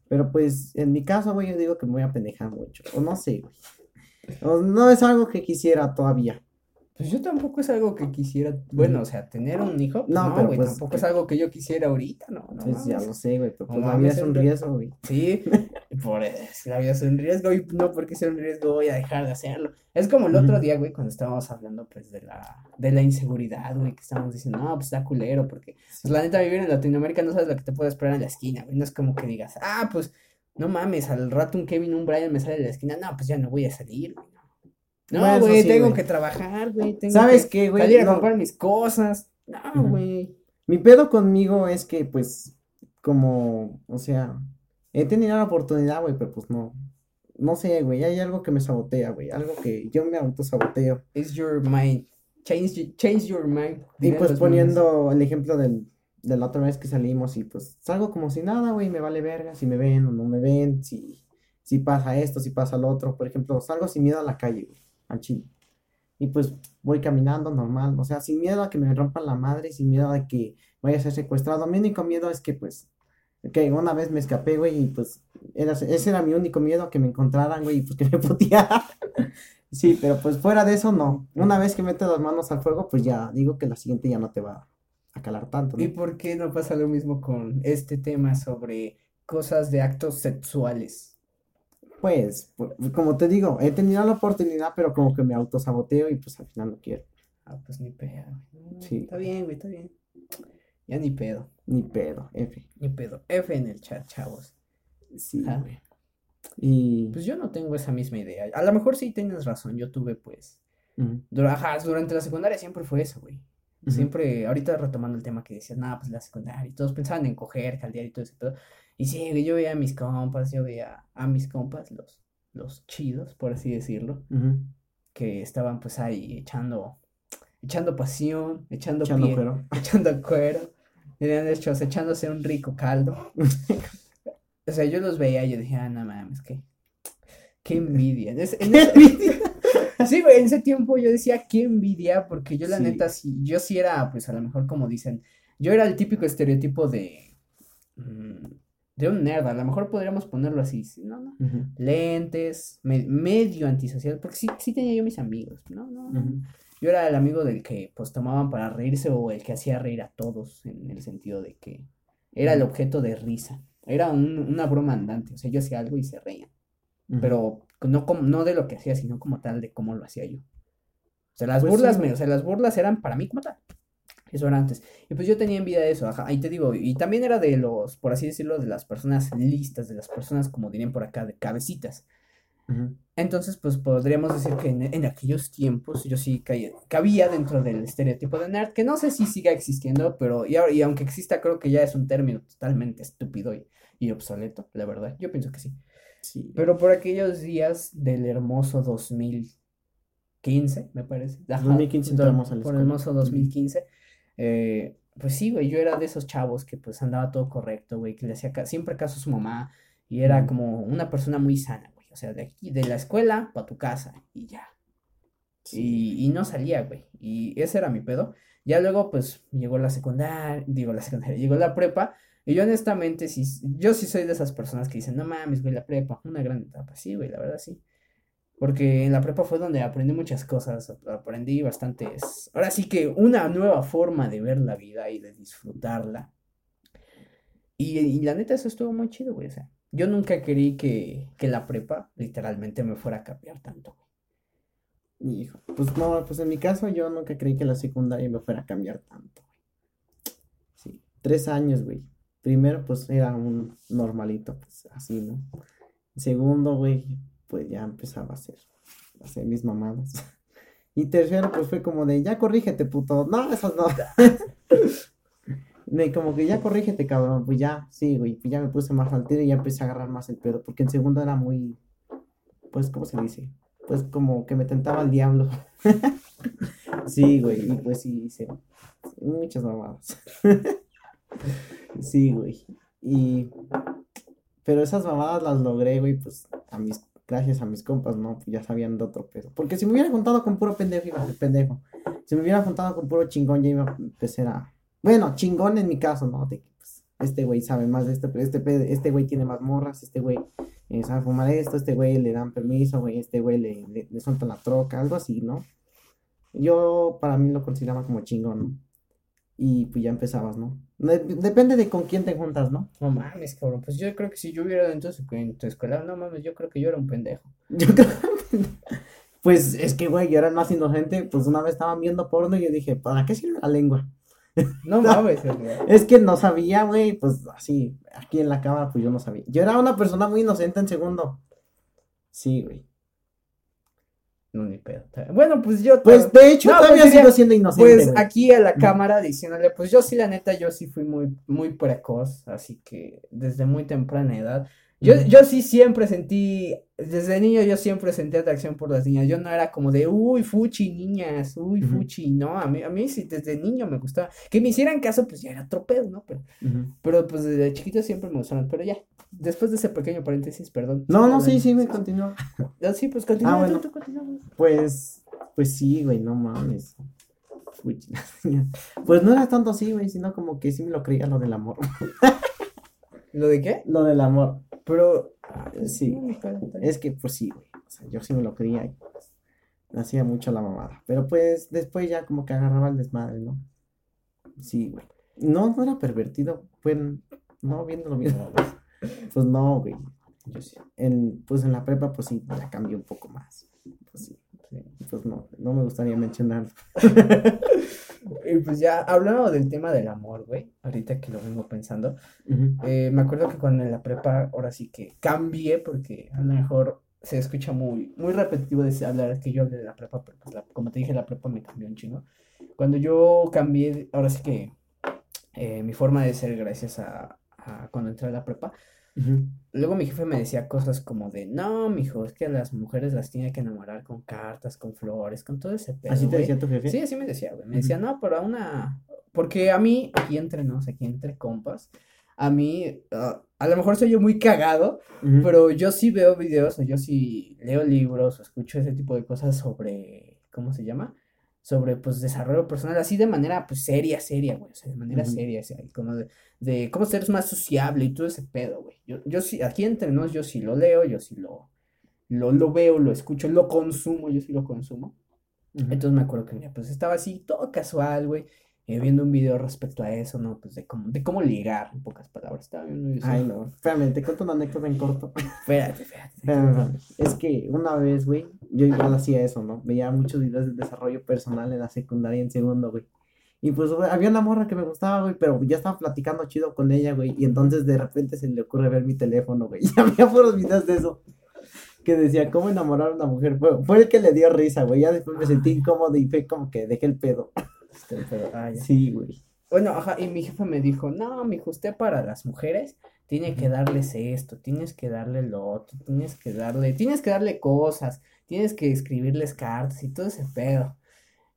Pero pues en mi caso, güey, yo digo que me voy a pendejar mucho. O no sé, güey. O no es algo que quisiera todavía. Pues yo tampoco es algo que quisiera, bueno, o sea, tener un hijo, No, no, pero, güey, pues, tampoco es algo que yo quisiera ahorita, no, no Pues ya lo sé, güey, pero No pues la vida es un riesgo, güey. Sí, por eso, la vida es un riesgo y no porque sea un riesgo voy a dejar de hacerlo. Es como el otro día, güey, cuando estábamos hablando, pues, de la, de la inseguridad, güey, que estábamos diciendo, no, pues, está culero, porque, pues, la neta, vivir en Latinoamérica no sabes lo que te puede esperar en la esquina, güey, no es como que digas, ah, pues, no mames, al rato un Kevin, un Brian me sale de la esquina, no, pues, ya no voy a salir, güey, no. Bueno, güey, sí, tengo que trabajar, güey, tengo ¿Sabes qué, güey? salir a No, comprar mis cosas, no, güey. Mi pedo conmigo es que, pues, como, o sea, he tenido la oportunidad, güey, pero pues no, no sé, güey, hay algo que me sabotea, güey, algo que yo me autosaboteo. It's your mind, change, change your mind. Y pues poniendo el ejemplo del, de la otra vez que salimos y pues salgo como si nada, güey, me vale verga, si me ven o no me ven, si, si pasa esto, si pasa lo otro, por ejemplo, salgo sin miedo a la calle, güey, al chile. Y pues voy caminando normal, o sea, sin miedo a que me rompan la madre, sin miedo a que vaya a ser secuestrado. Mi único miedo es que pues, que una vez me escapé, güey, y pues ese era mi único miedo, que me encontraran, güey, y pues que me putearan. Sí, pero pues fuera de eso, no. Una vez que metes las manos al fuego, pues ya digo que la siguiente ya no te va a calar tanto, ¿Y ¿no? por qué no pasa lo mismo con este tema sobre cosas de actos sexuales? Pues, pu- como te digo, he tenido la oportunidad, pero como que me autosaboteo y pues al final no quiero. Ah, pues ni pedo, güey. No, Sí. Está bien, güey, está bien. Ya ni pedo, Ni pedo, F. ni pedo. F en el chat, chavos. Sí, Ah. güey. Y... Pues yo no tengo esa misma idea. A lo mejor sí tienes razón. Yo tuve, pues. dura- ajá, durante la secundaria siempre fue eso, güey. Siempre, ahorita retomando el tema que decías, nada, pues la secundaria, y todos pensaban en coger, caldear y todo ese pedo. Y sí, yo veía a mis compas, yo veía a mis compas, los, los chidos, por así decirlo, que estaban pues ahí echando, echando pasión, echando Echando pie, cuero. echando cuero, tenían hechos, echándose un rico caldo. O sea, yo los veía y yo dije, ah, no mames, qué, qué envidia. En ese- en ese- Sí, güey, en ese tiempo yo decía, qué envidia, porque yo la Sí. neta, sí, yo sí era, pues a lo mejor como dicen, yo era el típico estereotipo de, mm, de un nerd, a lo mejor podríamos ponerlo así, ¿no? no. Lentes, medio antisocial, porque sí, sí tenía yo mis amigos, ¿no? no, Yo era el amigo del que pues tomaban para reírse o el que hacía reír a todos, en el sentido de que era el objeto de risa, era una broma andante, o sea, yo hacía algo y se reían, pero no, como, no de lo que hacía, sino como tal de cómo lo hacía yo. O sea, las pues burlas, o sea, las burlas eran para mí como tal. Eso era antes. Y pues yo tenía envidia de eso, ajá. Ahí te digo, y también era de los, por así decirlo, de las personas listas, de las personas, como dirían por acá, de cabecitas. Entonces, pues podríamos decir que en, aquellos tiempos yo sí cabía dentro del estereotipo de nerd, que no sé si siga existiendo, pero y, y aunque exista, creo que ya es un término totalmente estúpido y, y obsoleto, la verdad. Yo pienso que sí. Sí. Pero por aquellos días del hermoso 2015, me parece. 2015 entramos al Por el hermoso 2015. Eh, pues sí, güey, yo era de esos chavos que pues andaba todo correcto, güey, que le hacía siempre caso a su mamá y era como una persona muy sana, güey. O sea, de aquí, de la escuela para tu casa y ya. Y, y no salía, güey. Y ese era mi pedo. Ya luego, pues, llegó la secundaria, digo la secundaria, llegó la prepa. Y yo honestamente, sí, yo sí soy de esas personas que dicen, no mames, güey, la prepa, una gran etapa. Sí, güey, la verdad sí. Porque en la prepa fue donde aprendí muchas cosas, aprendí bastantes, ahora sí que una nueva forma de ver la vida y de disfrutarla. Y, la neta eso estuvo muy chido, güey, o sea, yo nunca creí que, que la prepa literalmente me fuera a cambiar tanto. Hijo, pues no, pues en mi caso yo nunca creí que la secundaria me fuera a cambiar tanto. Sí, tres años, güey. Primero, pues era un normalito, pues así, ¿no? Segundo, güey, pues ya empezaba a hacer, a hacer mis mamadas. Y tercero, pues fue como de, ya corrígete, puto. No, eso no. de como que ya corrígete, cabrón. Pues ya, sí, güey. Pues ya me puse más al y ya empecé a agarrar más el pedo. Porque en segundo era muy, pues, ¿cómo se dice? Pues como que me tentaba el diablo. sí, güey. Y pues sí, hice muchas mamadas. sí, güey. Y, pero esas mamadas las logré, güey, pues a mis gracias a mis compas, ¿no? Pues ya sabían de otro pedo. Porque si me hubiera juntado con puro pendejo, iba a ser pendejo. Si me hubiera juntado con puro chingón, ya iba a empezar a. Bueno, chingón en mi caso, ¿no? De pues, este güey sabe más de esto, pero este, este güey tiene más morras, este güey eh, sabe fumar esto, este güey le dan permiso, güey, este güey le, le, le sueltan la troca, algo así, ¿no? Yo para mí lo consideraba como chingón, ¿no? Y pues ya empezabas, ¿no? Depende de con quién te juntas, ¿no? No mames, cabrón. Pues yo creo que si yo hubiera dentro en tu escuela, no mames, yo creo que yo era un pendejo. Yo creo Pues es que, güey, yo era más inocente. Pues una vez estaban viendo porno y yo dije, ¿para qué sirve la lengua? No mames, es que no sabía, güey, pues así, aquí en la cámara, pues yo no sabía. Yo era una persona muy inocente en segundo. Sí, güey. No, ni pedo. Bueno, pues yo. Pues de hecho, todavía pues, sigo siendo inocente. Pues aquí a la cámara diciéndole, pues yo sí, la neta, yo sí fui muy, muy precoz, así que desde muy temprana edad. Yo, yo sí siempre sentí, desde niño yo siempre sentí atracción por las niñas. Yo no era como de, uy, fuchi, niñas, uy, fuchi. No, a mí, a mí sí, desde niño me gustaba. Que me hicieran caso, pues ya era tropeo, ¿no? Pero, pero pues desde chiquito siempre me gustaron. Pero ya, después de ese pequeño paréntesis, perdón. No, no, sí, sí, me continuó. Ah, sí, pues continúa, ah, bueno. Pues, pues sí, güey, no mames. Pues no era tanto así, güey, sino como que sí me lo creía lo del amor. ¿Lo de qué? Lo del amor. Pero sí, es que pues sí, güey. O sea, yo sí me lo creía y pues, me hacía mucho la mamada. Pero pues después ya como que agarraba el desmadre, ¿no? Sí, güey. No, no era pervertido. Pues no viendo lo mismo. Pues no, güey. Yo sí. En, pues en la prepa, pues sí, ya cambió un poco más. Pues sí. Pues no, no me gustaría mencionarlo. y pues ya hablando del tema del amor, güey, ahorita que lo vengo pensando, eh, me acuerdo que cuando en la prepa, ahora sí que cambié, porque a lo mejor se escucha muy, muy repetitivo de hablar que yo hablé de la prepa, pero pues como te dije, la prepa me cambió un chingo. Cuando yo cambié, ahora sí que eh, mi forma de ser gracias a, a cuando entré a la prepa, Luego mi jefe me decía cosas como de, no, mijo, es que las mujeres las tiene que enamorar con cartas, con flores, con todo ese pedo. ¿Así te decía tu jefe? Sí, así me decía, güey. Me decía, no, pero a una... Porque a mí, aquí entre nos, aquí entre compas, a mí, ah, a lo mejor soy yo muy cagado, pero yo sí veo videos, o yo sí leo libros, o escucho ese tipo de cosas sobre, ¿cómo se llama? Sobre, pues, desarrollo personal, así de manera, pues, seria, seria, güey, o sea, de manera seria, como de, de, cómo ser más sociable y todo ese pedo, güey. Yo, yo sí, aquí entre nos, yo sí lo leo, yo sí lo, lo, lo veo, lo escucho, lo consumo, yo sí lo consumo. Entonces me acuerdo que, mira, pues, estaba así, todo casual, güey, eh, viendo un video respecto a eso, ¿no? Pues de cómo, de cómo ligar, en pocas palabras. Estaba viendo Ay, no. Espérame, te cuento una anécdota en corto. espérate, espérate. Es que una vez, güey, yo igual hacía eso, ¿no? Veía muchos videos de desarrollo personal en la secundaria en segundo, güey. Y pues había una morra que me gustaba, güey, pero ya estaba platicando chido con ella, güey. Y entonces de repente se le ocurre ver mi teléfono, güey. Y había puros videos de eso. Que decía, ¿cómo enamorar a una mujer? Fue, fue el que le dio risa, güey. Ya después me sentí incómodo y fue como que dejé el pedo. Ah, sí, güey. Bueno, ajá, y mi jefe me dijo, no, mijo, usted para las mujeres tiene que darles esto, tienes que darle lo otro, tienes que darle, tienes que darle cosas, tienes que escribirles cartas y todo ese pedo.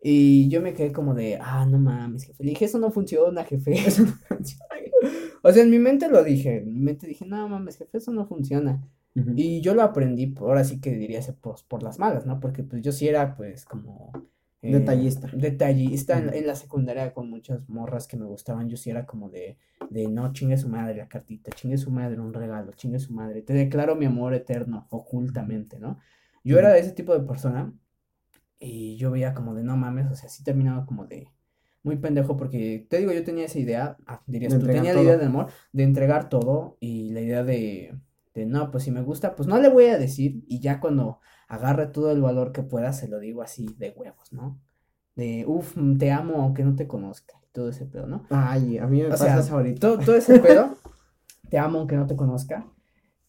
Y yo me quedé como de, ah, no mames, jefe. Le dije, eso no funciona, jefe. Eso no funciona. o sea, en mi mente lo dije. En mi mente dije, no mames, jefe, eso no funciona. Y yo lo aprendí, ahora sí que diría, por, por las malas, ¿no? Porque pues yo sí era, pues, como eh, detallista. Detallista en, la secundaria con muchas morras que me gustaban. Yo sí era como de, de no, chingue su madre la cartita, chingue su madre un regalo, chingue su madre. Te declaro mi amor eterno, ocultamente, ¿no? Yo era de ese tipo de persona y yo veía como de no mames, o sea, sí terminaba como de muy pendejo porque te digo, yo tenía esa idea, ah, dirías tú, tenía la idea de amor, de entregar todo y la idea de, de no, pues si me gusta, pues no le voy a decir y ya cuando agarre todo el valor que pueda, se lo digo así de huevos, ¿no? De, uff, te amo aunque no te conozca, todo ese pedo, ¿no? Ay, a mí me pasa eso ahorita. Todo, todo ese pedo, te amo aunque no te conozca,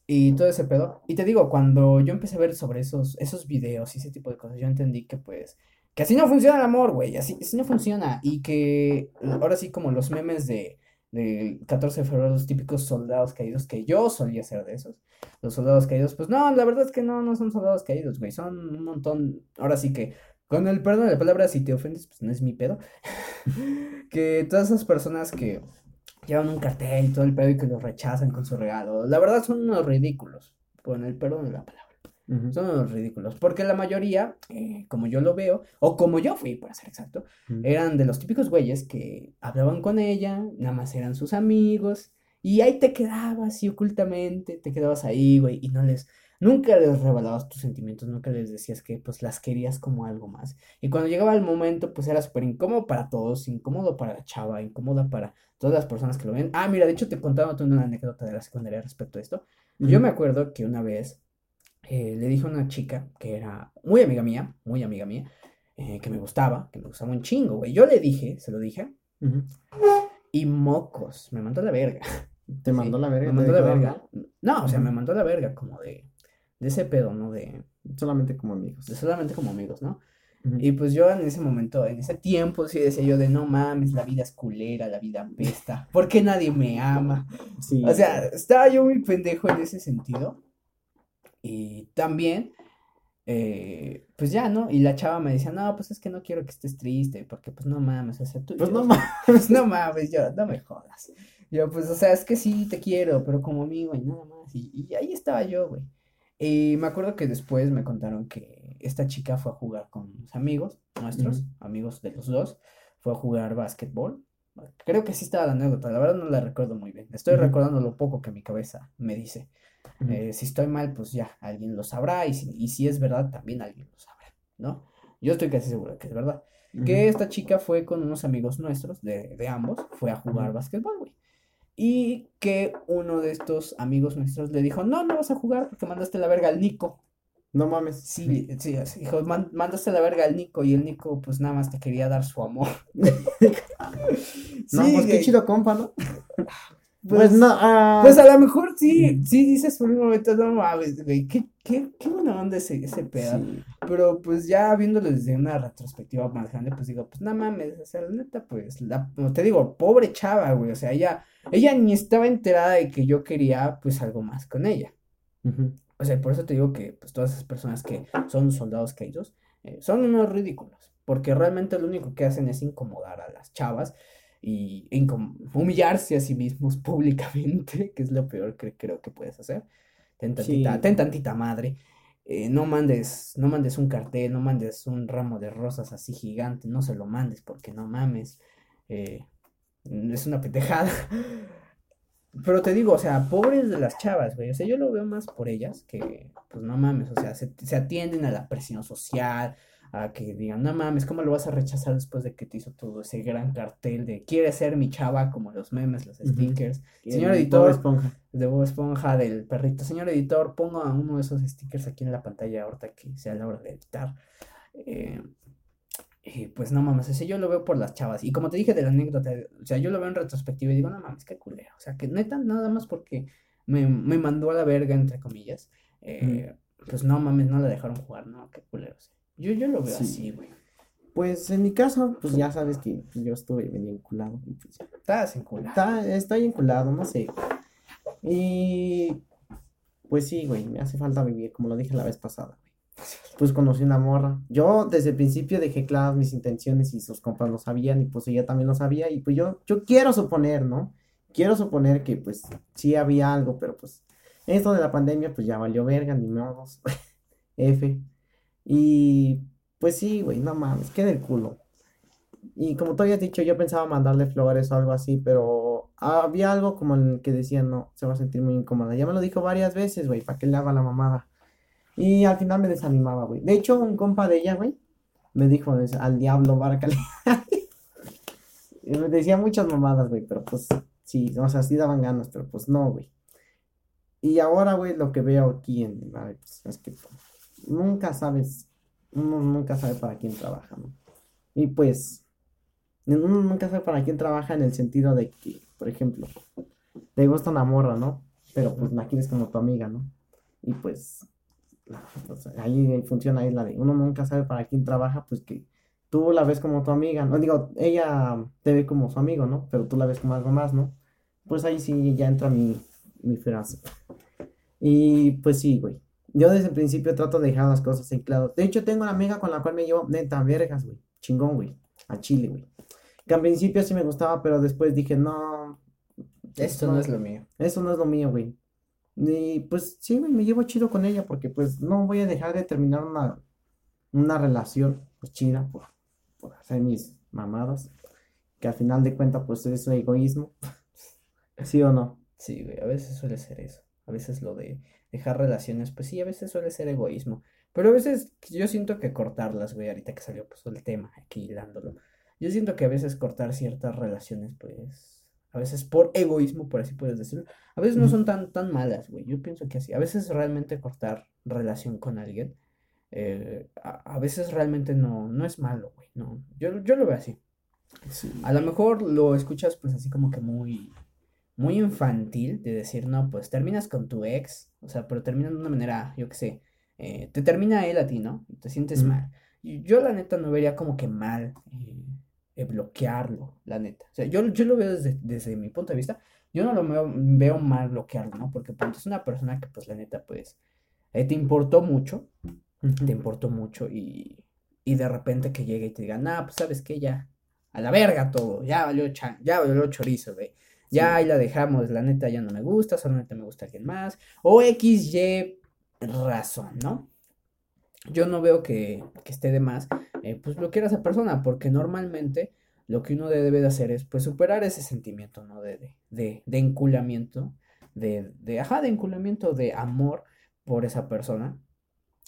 y todo ese pedo. Y te digo, cuando yo empecé a ver sobre esos, esos videos y ese tipo de cosas, yo entendí que pues, que así no funciona el amor, güey, así, así no funciona, y que ahora sí como los memes de de 14 de febrero, los típicos soldados caídos, que yo solía ser de esos. Los soldados caídos, pues no, la verdad es que no, no son soldados caídos, güey, son un montón, ahora sí que, con el perdón de la palabra, si te ofendes, pues no es mi pedo, que todas esas personas que llevan un cartel y todo el pedo y que los rechazan con su regalo, la verdad son unos ridículos, con el perdón de la palabra. Son unos ridículos. Porque la mayoría, eh, como yo lo veo, o como yo fui, para ser exacto, eran de los típicos güeyes que hablaban con ella, nada más eran sus amigos, y ahí te quedabas y ocultamente te quedabas ahí, güey, y no les, nunca les revelabas tus sentimientos, nunca les decías que pues las querías como algo más. Y cuando llegaba el momento, pues era súper incómodo para todos, incómodo para la chava, incómoda para todas las personas que lo ven. Ah, mira, de hecho te contaba una anécdota de la secundaria respecto a esto. Yo me acuerdo que una vez eh, le dije a una chica que era muy amiga mía, muy amiga mía, eh, que me gustaba, que me gustaba un chingo, güey. Yo le dije, se lo dije, y mocos, me mandó la verga. ¿Te mandó la verga? Me mandó la verga. No, o sea, me mandó la verga como de, de ese pedo, ¿no? De... Solamente como amigos. De solamente como amigos, ¿no? Y pues yo en ese momento, en ese tiempo, sí decía yo de no mames, la vida es culera, la vida apesta, ¿por qué nadie me ama? Sí. O sea, estaba yo muy pendejo en ese sentido. Y también, eh, pues ya, ¿no? Y la chava me decía, no, pues es que no quiero que estés triste, porque pues no mames, o sea, tú... Pues no mames, no mames, yo, no me jodas. Yo, pues, o sea, es que sí te quiero, pero como amigo y nada más. Y, y ahí estaba yo, güey. Y me acuerdo que después me contaron que esta chica fue a jugar con amigos, nuestros, amigos de los dos, fue a jugar básquetbol. Creo que sí estaba la anécdota, la verdad no la recuerdo muy bien. Estoy recordando lo poco que mi cabeza me dice. Eh, si estoy mal, pues ya, alguien lo sabrá. Y si, y si es verdad, también alguien lo sabrá, ¿no? Yo estoy casi seguro que es verdad. Que esta chica fue con unos amigos nuestros, de, de ambos, fue a jugar básquetbol, güey. Y que uno de estos amigos nuestros le dijo, no, no vas a jugar porque mandaste la verga al Nico. No mames. Sí, sí, dijo, mandaste la verga al Nico y el Nico pues nada más te quería dar su amor. sí, no, pues qué chido compa, ¿no? Pues, pues, no, ah. pues a lo mejor sí, sí dices por un momento, no mames, güey, qué, qué, qué buena onda ese, ese pedo. Pero pues ya viéndolo desde una retrospectiva más grande, pues digo, pues no mames, o sea, la neta, pues, la, te digo, pobre chava, güey, o sea, ella, ella ni estaba enterada de que yo quería, pues, algo más con ella. O sea, por eso te digo que, pues, todas esas personas que son soldados caídos, eh, son unos ridículos, porque realmente lo único que hacen es incomodar a las chavas y humillarse a sí mismos públicamente, que es lo peor que creo que puedes hacer. Ten tantita, ten tantita madre. eh, no mandes, no mandes un cartel, no mandes un ramo de rosas así gigante, no se lo mandes porque no mames, eh, es una petejada. Pero te digo, o sea, pobres de las chavas, güey. O sea, yo lo veo más por ellas que, pues no mames, o sea, se, se atienden a la presión social, a que digan, no mames, ¿cómo lo vas a rechazar después de que te hizo todo ese gran cartel de quiere ser mi chava, como los memes, los stickers? Señor editor, Esponja. de Bob Esponja, del perrito, señor editor, pongo a uno de esos stickers aquí en la pantalla ahorita que sea la hora de editar. Eh, y pues no mames, ese yo lo veo por las chavas. Y como te dije de la anécdota, o sea, yo lo veo en retrospectiva y digo, no mames, qué culero. O sea, que neta, nada más porque me, me mandó a la verga, entre comillas. Eh, Pues no mames, no la dejaron jugar, no, qué culero. Yo, yo lo veo así, güey. Pues en mi caso, pues ya sabes que yo estuve bien enculado. Pues, Estás enculado. Está, estoy enculado, no sé. Y pues sí, güey, me hace falta vivir, como lo dije la vez pasada, güey. Pues conocí una morra. Yo desde el principio dejé claras mis intenciones y sus compas lo sabían y pues ella también lo sabía y pues yo, yo quiero suponer, ¿no? Quiero suponer que pues sí había algo, pero pues esto de la pandemia pues ya valió verga, ni modos. F. Y pues sí, güey, no mames, qué del culo. Y como tú habías dicho, yo pensaba mandarle flores o algo así, pero había algo como en el que decía, no, se va a sentir muy incómoda. Ya me lo dijo varias veces, güey, para que le haga la mamada. Y al final me desanimaba, güey. De hecho, un compa de ella, güey, me dijo, al diablo, bárcale. me decía muchas mamadas, güey, pero pues sí, o sea, sí daban ganas, pero pues no, güey. Y ahora, güey, lo que veo aquí en, pues, es que nunca sabes, uno nunca sabe para quién trabaja, ¿no? Y pues, uno nunca sabe para quién trabaja en el sentido de que, por ejemplo, te gusta una morra, ¿no? Pero pues la quieres como tu amiga, ¿no? Y pues, ahí funciona ahí la de, uno nunca sabe para quién trabaja, pues que tú la ves como tu amiga, no digo, ella te ve como su amigo, ¿no? Pero tú la ves como algo más, ¿no? Pues ahí sí ya entra mi, mi frase. Y pues sí, güey. Yo desde el principio trato de dejar las cosas en claro. De hecho, tengo una amiga con la cual me llevo neta, vergas, güey. Chingón, güey. A Chile, güey. Que al principio sí me gustaba, pero después dije, no. Esto no, es lo mío. Eso no es lo mío, güey. Y pues sí, güey, me llevo chido con ella porque pues no voy a dejar de terminar una, una relación pues chida por, por hacer mis mamadas. Que al final de cuentas pues es egoísmo. ¿Sí o no? Sí, güey, a veces suele ser eso. A veces lo de dejar relaciones, pues sí, a veces suele ser egoísmo. Pero a veces yo siento que cortarlas, güey, ahorita que salió pues el tema, aquí hilándolo. Yo siento que a veces cortar ciertas relaciones, pues, a veces por egoísmo, por así puedes decirlo, a veces no son tan, tan malas, güey. Yo pienso que así. A veces realmente cortar relación con alguien, eh, a, veces realmente no, no es malo, güey. No, yo, yo lo veo así. A lo mejor lo escuchas pues así como que muy, muy infantil de decir, no, pues terminas con tu ex, o sea, pero terminan de una manera, yo qué sé, eh, te termina él a ti, ¿no? Te sientes mal. Y yo la neta no vería como que mal eh, eh, bloquearlo, la neta. O sea, yo, yo lo veo desde, desde mi punto de vista, yo no lo veo, veo mal bloquearlo, ¿no? Porque pues, es una persona que pues la neta pues te importó mucho, te importó mucho y, y de repente que llegue y te diga, nah, pues sabes que ya, a la verga todo, ya valió, chan, ya valió chorizo, güey ya ahí la dejamos, la neta ya no me gusta, solamente me gusta alguien más, o X, Y razón, ¿no? Yo no veo que, esté de más, eh, pues bloquear a esa persona, porque normalmente lo que uno debe de hacer es, pues, superar ese sentimiento, ¿no? De, de, de, de enculamiento, de, de, ajá, de enculamiento, de amor por esa persona.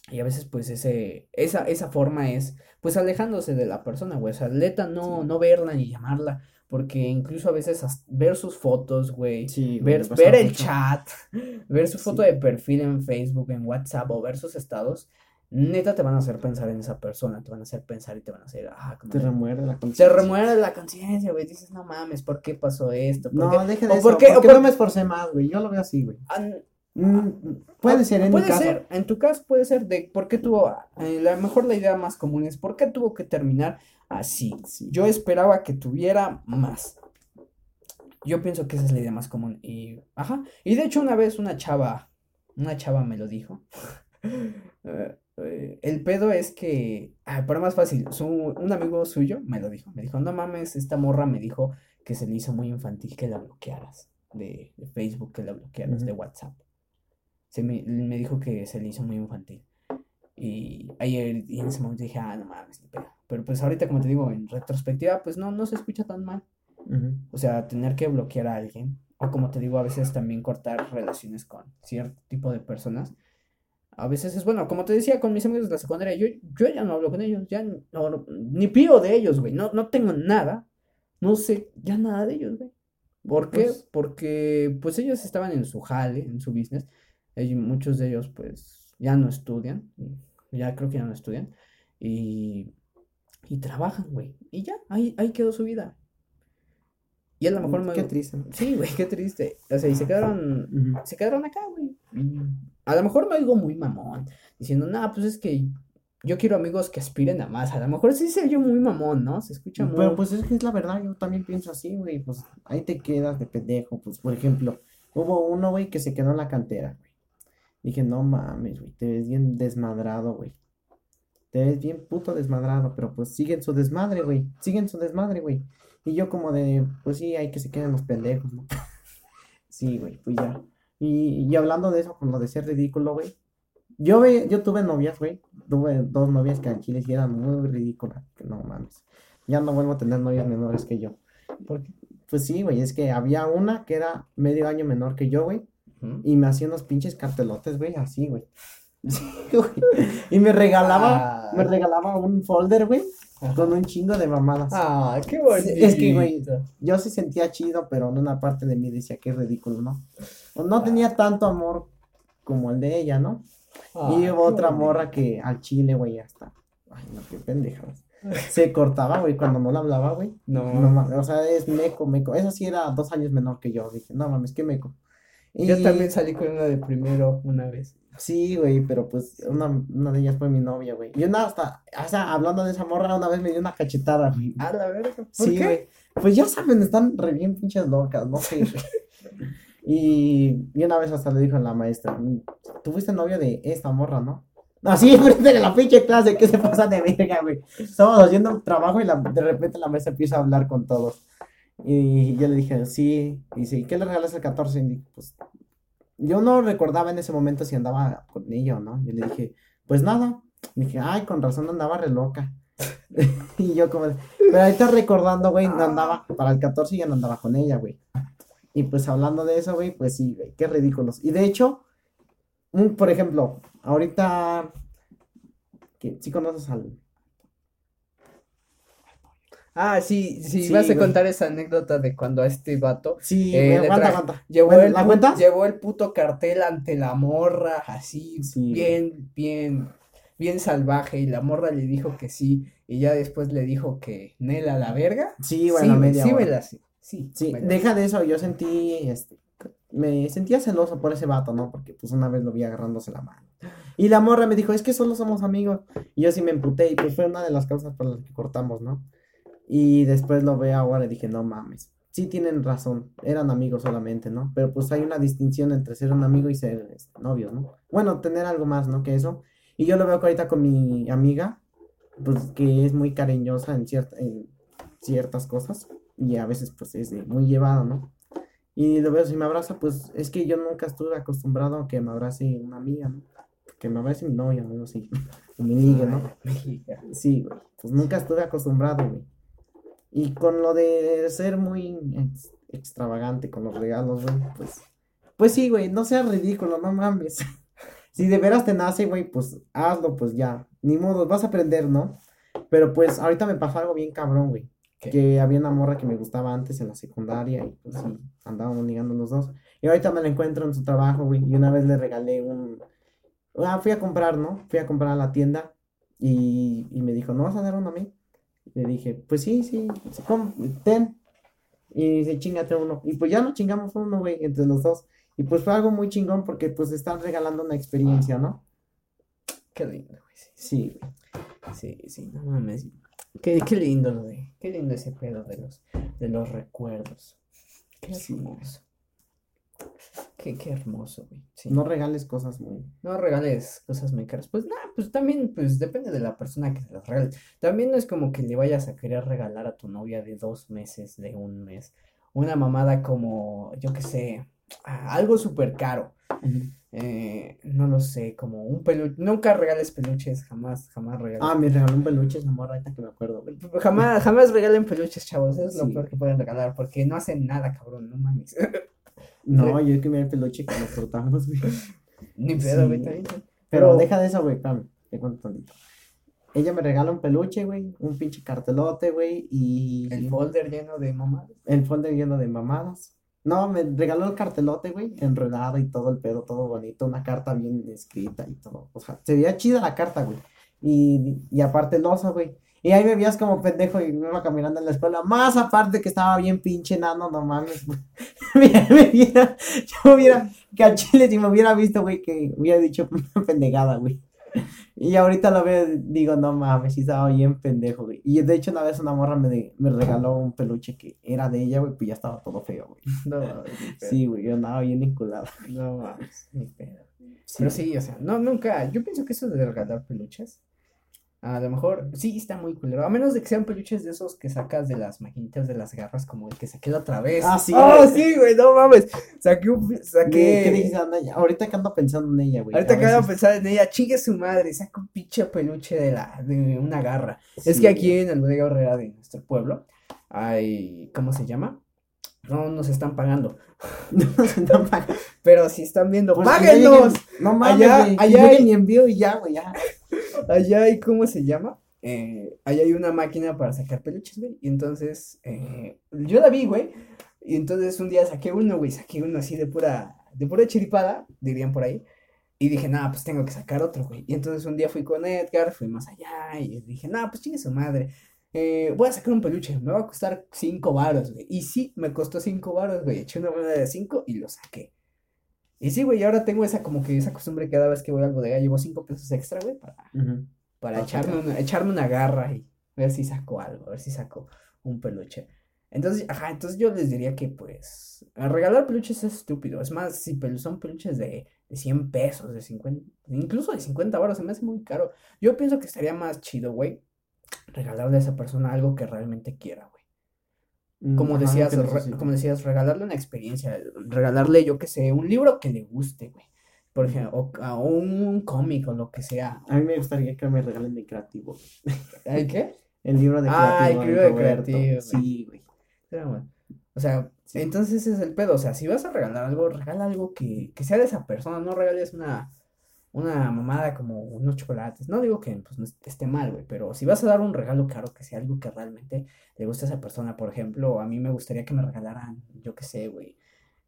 Y a veces, pues, ese, esa, esa forma es, pues, alejándose de la persona, güey. O sea, neta, no, no verla ni llamarla, porque incluso a veces ver sus fotos, güey, ver, ver el chat, ver su foto de perfil en Facebook, en WhatsApp o ver sus estados, neta te van a hacer pensar en esa persona, te van a hacer pensar y te van a hacer, ah, como te remuerde la conciencia. Te remuerde la conciencia, güey, dices, no mames, ¿por qué pasó esto? no, deja de eso, ¿por qué, no me esforcé más, güey? Yo lo veo así, güey. Mm, puede ser en puede ser, en tu caso puede ser de por qué tuvo, a eh, lo mejor la idea más común es por qué tuvo que terminar así. Yo esperaba que tuviera más. Yo pienso que esa es la idea más común. Y, ajá. Y de hecho, una vez una chava, una chava me lo dijo. Eh, eh, el pedo es que, ah, pero más fácil, un amigo suyo me lo dijo. Me dijo, no mames, esta morra me dijo que se le hizo muy infantil que la bloquearas de, Facebook, que la bloquearas de WhatsApp. Se me, me dijo que se le hizo muy infantil. Y ayer, y en ese momento dije, ah, no mames, ni pedo. Pero pues ahorita, como te digo, en retrospectiva, pues no, no se escucha tan mal. Ujú. O sea, tener que bloquear a alguien, o como te digo, a veces también cortar relaciones con cierto tipo de personas. A veces es bueno, como te decía con mis amigos de la secundaria, yo, yo ya no hablo con ellos, ya no, no- ni pido de ellos, güey, no, no tengo nada, no sé ya nada de ellos, güey. ¿Por qué? Pues- Porque pues ellos estaban en su jale, en su business, y muchos de ellos pues ya no estudian, ya creo que ya no estudian, y, y trabajan, güey, y ya, ahí, ahí quedó su vida. Y a lo mejor me... Qué triste. Sí, güey, qué triste. O sea, y se quedaron, se quedaron acá, güey. A lo mejor me oigo muy mamón, diciendo, no, pues es que yo quiero amigos que aspiren a más. A lo mejor sí se yo muy mamón, ¿no? Se escucha muy... Pero pues es que es la verdad, yo también pienso así, güey, pues ahí te quedas de pendejo, pues por ejemplo, hubo uno, güey, que se quedó en la cantera. Dije, no mames, güey, te ves bien desmadrado, güey. Te ves bien puto desmadrado, pero pues siguen su desmadre, güey, siguen su desmadre, güey. Y yo como de, pues sí, hay que se queden los pendejos, ¿no? Sí, güey, pues ya. Y, y hablando de eso, con lo de ser ridículo, güey. Yo, yo tuve novias, güey. Tuve dos novias que en Chile sí eran muy ridículas. Que no mames. Ya no vuelvo a tener novias menores que yo. Porque, pues sí, güey, es que había una que era medio año menor que yo, güey. Y me hacía unos pinches cartelotes, güey, así, güey. Sí, güey. Y me regalaba, Ah. me regalaba un folder, güey, con un chingo de mamadas. Ah, qué bonito. Es que, güey, yo sí sentía chido, pero en una parte de mí decía que es ridículo, ¿no? No tenía tanto amor como el de ella, ¿no? Ah, Y hubo qué otra bonito. morra que al chile, güey, hasta. Ay, no, qué pendejadas. Se cortaba, güey, cuando no la hablaba, güey. No. No mames, o sea, es meco, meco. Esa sí era dos años menor que yo. Dije, no mames, qué meco. Yo también salí con una de primero una vez. Sí, güey, pero pues una, una de ellas fue mi novia, güey. Y una hasta, sea, hablando de esa morra, una vez me dio una cachetada, güey. A la verga. ¿Por Sí, qué? güey. Pues ya saben, están re bien pinches locas, no sé. Y, y una vez hasta le dijo a la maestra, tú fuiste novio de esta morra, ¿no? Así, frente de la pinche clase, ¿qué se pasa de verga, güey? Estamos haciendo un trabajo y la- de repente la maestra empieza a hablar con todos. Y yo le dije, sí, y sí, ¿qué le regalas el 14? Y dije, pues, yo no recordaba en ese momento si andaba con ella o no. Yo le dije, pues nada. dije, ay, con razón andaba re loca. Y yo como, pero ahorita recordando, güey, no andaba, para el 14 ya no andaba con ella, güey. Y pues hablando de eso, güey, pues sí, güey, qué ridículos. Y de hecho, un, por ejemplo, ahorita, que sí conoces al... Ah, sí, sí, Sí, vas a güey. contar esa anécdota de cuando a este vato Sí, Eh, aguanta, aguanta. llevó Bueno, el, ¿la pu- cuentas? llevó el puto cartel ante la morra, así, Sí, bien, bien, bien salvaje, y la morra le dijo que sí, y ya después le dijo que Nela la verga. Sí, bueno, sí, media sí hora. me la sé, sí, Sí, me la deja de eso, yo sentí, este, me sentía celoso por ese vato, ¿no? Porque pues una vez lo vi agarrándose la mano. Y la morra me dijo, es que solo somos amigos. Y yo sí me emputé y pues fue una de las causas por las que cortamos, ¿no? Y después lo veo ahora y dije, no mames, sí tienen razón, eran amigos solamente, ¿no? Pero pues hay una distinción entre ser un amigo y ser este, novios, ¿no? Bueno, tener algo más, ¿no? Que eso. Y yo lo veo ahorita con mi amiga, pues que es muy cariñosa en, cierta, en ciertas cosas y a veces pues es de muy llevada, ¿no? Y lo veo, si me abraza, pues es que yo nunca estuve acostumbrado a que me abrace una amiga, ¿no? Que me abrace mi novia, ¿no? Sí, ligue, ¿no? Sí, güey, pues nunca estuve acostumbrado, güey. Y con lo de ser muy ex- extravagante con los regalos, güey, pues, pues sí, güey, no seas ridículo, no mames. Si de veras te nace, güey, pues hazlo, pues ya, ni modo, vas a aprender, ¿no? Pero pues ahorita me pasó algo bien cabrón, güey. ¿Qué? Que había una morra que me gustaba antes en la secundaria y pues sí, andábamos ligando los dos. Y ahorita me la encuentro en su trabajo, güey, y una vez le regalé un... Ah, fui a comprar, ¿no? Fui a comprar a la tienda y, y me dijo, ¿no vas a dar uno a mí? Le dije, pues sí, sí, ten. Y dice, chingate uno. Y pues ya nos chingamos uno, güey, entre los dos. Y pues fue algo muy chingón porque pues están regalando una experiencia, ¿no? Qué lindo, güey. sí. Sí, güey. Sí, sí, no mames. Qué, qué lindo, güey. Qué lindo ese pedo de los, de los recuerdos. Qué Sí. hermoso. Qué, qué hermoso, güey. Sí. No regales cosas muy... No regales cosas muy caras. Pues nada, pues también, pues depende de la persona que se las regale. También no es como que le vayas a querer regalar a tu novia de dos meses, de un mes. Una mamada como, yo qué sé, algo súper caro. eh, no lo sé, como un peluche, nunca regales peluches, jamás, jamás regales. Ah, me regaló un peluche morra ahorita que me acuerdo, güey. Jamás, jamás regalen peluches, chavos, eso es lo peor que pueden regalar, porque no hacen nada, cabrón, no mames. No, yo que me el peluche que nos cortamos, güey. Ni pedo, güey, Sí. también. Pero Pero- deja de eso, güey, espérame, te cuento tantito. Ella me regala un peluche, güey, un pinche cartelote, güey, y El folder lleno de mamadas. el folder lleno de mamadas. No, me regaló el cartelote, güey, enredado y todo el pedo, todo bonito, una carta bien escrita y todo. O sea, se veía chida la carta, güey. Y, y aparte el oso, güey. Y ahí me veías como pendejo y me iba caminando en la escuela. Más aparte que estaba bien pinche enano, no mames. Mira, me hubiera, yo hubiera, que al chile si me hubiera visto, güey, que hubiera dicho una pendejada, güey. Y ahorita lo veo, digo, no mames, sí estaba bien pendejo, güey. Y de hecho una vez una morra me, de- me regaló un peluche que era de ella, güey, pues ya estaba todo feo, güey. No mames. Sí, güey, yo andaba bien enculado. No mames, ni pedo. Sí, Pero sí, o sea, no, nunca. Yo pienso que eso de regalar peluches, a lo mejor sí está muy culero. A menos de que sean peluches de esos que sacas de las maquinitas de las garras, como el que saqué la otra vez. Ah, sí, ¡Oh, güey. sí, güey! No mames. Saqué un. ¿Qué, Saqué. qué ella? Ahorita que ando pensando en ella, güey. Ahorita que voy a veces- pensar en ella, chingue su madre, saca un pinche peluche de la, de una garra. Es que aquí en el Bodega Herrera de nuestro pueblo hay, ¿cómo se llama? No nos están pagando, No paga. pero si están viendo, Pues No mames, Allá- allá hay- mi envío y ya, güey, ya. Allá hay, ¿cómo se llama? Eh, allá hay una máquina para sacar peluches, güey. Y entonces, eh, yo la vi, güey. Y entonces un día saqué uno, güey. Saqué uno así de pura, de pura chiripada, dirían por ahí. Y dije, nada, pues tengo que sacar otro, güey. Y entonces un día fui con Edgar, fui más allá. Y dije, nada, pues chingue su madre. Eh, voy a sacar un peluche, me va a costar cinco varos, güey. Y sí, me costó cinco varos, güey. Eché una moneda de cinco y lo saqué. Y sí, güey, ahora tengo esa como que esa costumbre que cada vez que voy al bodega llevo cinco pesos extra, güey, para, para Para echarme una, echarme una garra y ver si saco algo, a ver si saco un peluche. Entonces, ajá, entonces yo les diría que pues regalar peluches es estúpido. Es más, si son peluches de, de 100 pesos, de 50, incluso de 50 baros, se me hace muy caro. Yo pienso que estaría más chido, güey, regalarle a esa persona algo que realmente quiera, güey. Mm, Como ajá, decías, que re- como decías, regalarle una experiencia, regalarle, yo qué sé, un libro que le guste, güey. Por ejemplo, o, un cómic o lo que sea. A mí me gustaría que me regalen de creativo. ¿El qué? El libro de Ah, el creativo. libro de creativo, Sí, güey. Pero bueno, O sea, Sí. entonces ese es el pedo. O sea, si vas a regalar algo, regala algo que, que sea de esa persona. No regales una, una mamada como unos chocolates. No digo que pues, no est- esté mal, güey. Pero si vas a dar un regalo caro, que sea algo que realmente le guste a esa persona. Por ejemplo, a mí me gustaría que me regalaran, yo qué sé, güey.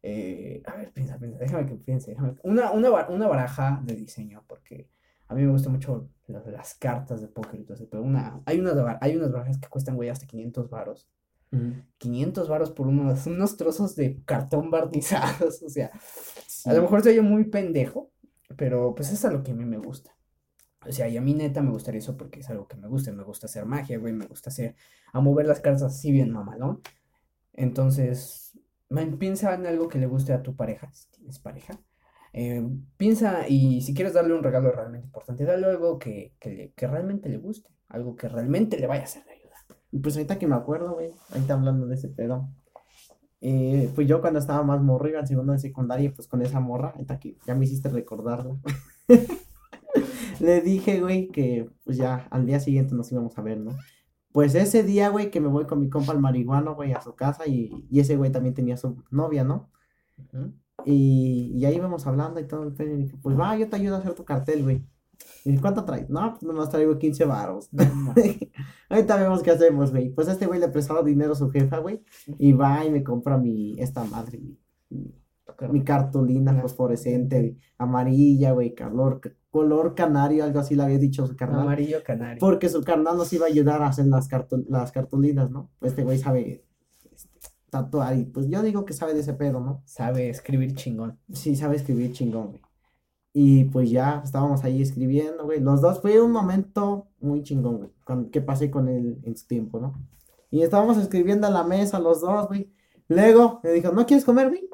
eh, a ver, piensa, piensa, déjame que piense. déjame- Una, una, una baraja de diseño, porque a mí me gustan mucho las, las cartas de póker y todo eso. Pero una, hay, unas, hay unas barajas que cuestan, güey, hasta 500 varos. Ujú. 500 varos por unos, unos trozos de cartón barnizados, o sea, Sí. a lo mejor soy yo muy pendejo, pero pues es a lo que a mí me gusta. O sea, y a mí neta me gustaría eso porque es algo que me gusta, me gusta hacer magia, güey, me gusta hacer, a mover las cartas así bien mamalón. Entonces, piensa en algo que le guste a tu pareja, si tienes pareja. Eh, piensa y si quieres darle un regalo realmente importante, dale algo que, que, que realmente le guste, algo que realmente le vaya a hacer de ayuda. Y Pues ahorita que me acuerdo, güey, ahorita hablando de ese pedo. Eh, pues yo cuando estaba más morro, iba en segundo de secundaria, pues con esa morra, que ya me hiciste recordarla. Le dije, güey, que pues ya al día siguiente nos íbamos a ver, ¿no? Pues ese día, güey, que me voy con mi compa el marihuano, güey, a su casa y, y ese güey también tenía su novia, ¿no? Y, y ahí íbamos hablando y todo el pues va, yo te ayudo a hacer tu cartel, güey. Y ¿cuánto traes? No, pues nomás traigo 15 varos. No. Ahorita vemos qué hacemos, güey. Pues este güey le prestaba dinero a su jefa, güey. Y va y me compra mi, esta madre, mi, mi- cartulina fosforescente, güey, amarilla, güey, color, color canario, algo así le había dicho su carnal. Amarillo canario. Porque su carnal nos iba a ayudar a hacer las, cartu- las cartulinas, ¿no? Pues este güey sabe este, tatuar y pues yo digo que sabe de ese pedo, ¿no? Sabe escribir chingón. Sí, sabe escribir chingón, güey. Y pues ya estábamos ahí escribiendo, güey. Los dos fue un momento muy chingón, güey. con- que pasé con él en su tiempo, ¿no? Y estábamos escribiendo a la mesa los dos, güey. Luego me dijo, ¿no quieres comer, güey?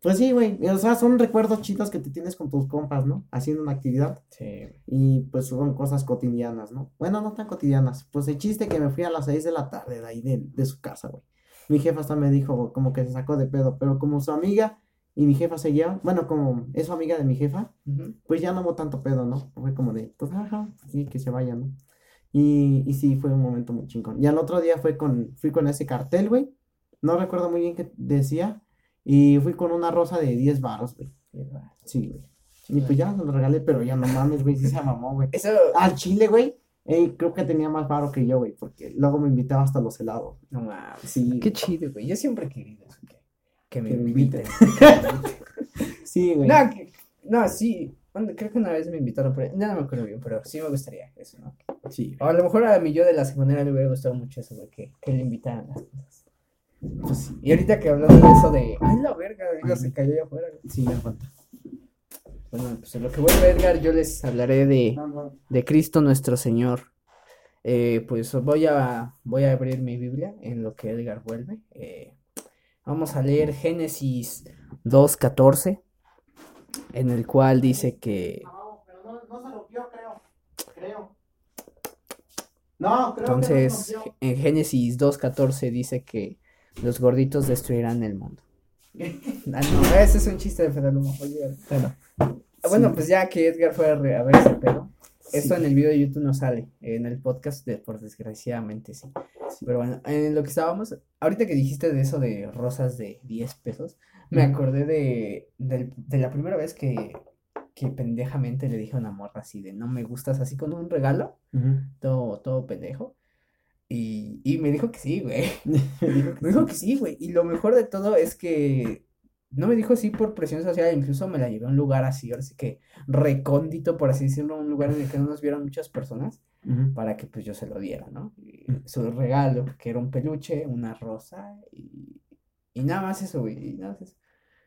Pues sí, güey. O sea, son recuerdos chidos que te tienes con tus compas, ¿no? Haciendo una actividad. Sí. Y pues son cosas cotidianas, ¿no? Bueno, no tan cotidianas. Pues el chiste que me fui a las 6 de la tarde de ahí de, de su casa, güey. Mi jefa hasta me dijo como que se sacó de pedo, pero como su amiga y mi jefa seguía, bueno, como es su amiga de mi jefa, pues ya no hubo tanto pedo, ¿no? Fue como de, pues, ajá, sí, que se vaya, ¿no? Y, y sí, fue un momento muy chingón. Y al otro día fue con, fui con ese cartel, güey. No recuerdo muy bien qué decía. Y fui con una rosa de 10 baros, güey. Sí, güey. Y pues ya se lo regalé, pero ya no mames, güey, sí se mamó, güey. Eso, Al chile, güey. ey, creo que tenía más baro que yo, güey, porque luego me invitaba hasta los helados. no mames. Sí, Qué chido, güey. Yo siempre he querido eso, que, me Que me inviten. sí, güey. no, que- no, sí. Bueno, Creo que una vez me invitaron, pero ya no me acuerdo bien, pero sí me gustaría eso, ¿no? Sí, O a lo mejor a mi yo de la secundaria le hubiera gustado mucho eso, güey, que, que le invitaran las cosas. pues sí. Y ahorita que hablando de eso de, ay, la verga, Edgar se cayó allá afuera, güey. Sí, me aguanta. Bueno, pues en lo que vuelve Edgar, yo les hablaré de, de Cristo nuestro Señor. Eh, pues voy a, voy a abrir mi Biblia en lo que Edgar vuelve. Eh, vamos a leer Génesis 2.14, en el cual dice que, No, pero no, no se rompió, creo. Creo. No, creo entonces, que no en Génesis 2.14 dice que los gorditos destruirán el mundo. Ah, no, ese es un chiste de Fedalumo. Bueno. Ah, Bueno, pues ya que Edgar fue a ver ese pedo. Esto Sí. en el video de YouTube no sale, en el podcast, de, por desgraciadamente sí. Sí. Pero bueno, en lo que estábamos, ahorita que dijiste de eso de rosas de 10 pesos, me acordé de, del- de la primera vez que, que pendejamente le dije a una morra así de no me gustas así con un regalo, Ujú. todo, todo pendejo. Y, y me dijo que sí, güey. Me dijo que sí, güey. Y lo mejor de todo es que no me dijo sí por presión social, incluso me la llevé a un lugar así, ahora sí que recóndito, por así decirlo, un lugar en el que no nos vieran muchas personas, para que pues yo se lo diera, ¿no? Y su regalo, que era un peluche, una rosa y, y nada más eso, güey, y nada más eso.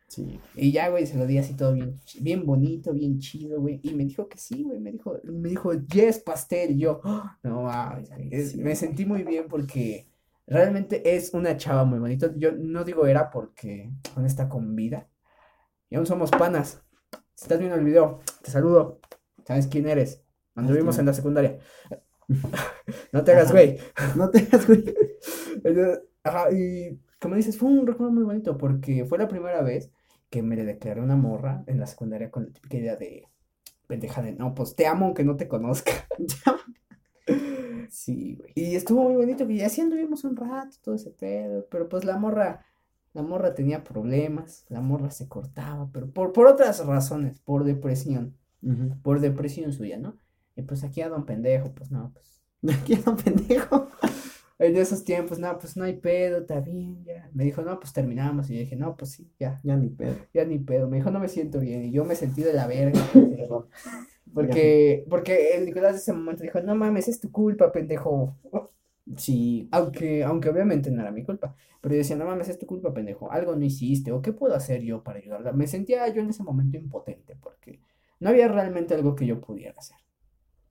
Sí. Y ya, güey, se lo di así todo bien, bien bonito, bien chido, güey. Y me dijo que sí, güey. Me dijo, me dijo, yes, pastel. Y yo, "Ah, no mames, güey". Es- Sí, me sentí muy bien porque realmente es una chava muy bonita. Yo no digo era porque aún está con vida. Y aún somos panas. Si estás viendo el video, te saludo. ¿Sabes quién eres? Anduvimos en la secundaria. No te hagas, güey. No te hagas, güey. Ajá, y como dices, fue un recuerdo muy bonito porque fue la primera vez que me le declaré una morra en la secundaria con la típica idea de pendeja de no, pues te amo aunque no te conozca. Sí, güey. Y estuvo muy bonito que ya así anduvimos un rato, todo ese pedo, pero pues la morra, la morra tenía problemas, la morra se cortaba, pero por, por otras razones, por depresión, por depresión suya, ¿no? Y pues aquí a don pendejo, pues no, pues Aquí anda un pendejo. en esos tiempos, no, pues no hay pedo, está bien, ya. Me dijo, no, pues terminamos, y yo dije, no, pues sí, ya. Ya ni pedo. Ya ni pedo, me dijo no me siento bien y yo me sentí de la verga. Porque, porque el Nicolás de ese momento dijo, no mames, es tu culpa, pendejo. Sí. Aunque, aunque obviamente no era mi culpa, pero yo decía, no mames, es tu culpa, pendejo, algo no hiciste, o qué puedo hacer yo para ayudarla. Me sentía yo en ese momento impotente, porque no había realmente algo que yo pudiera hacer,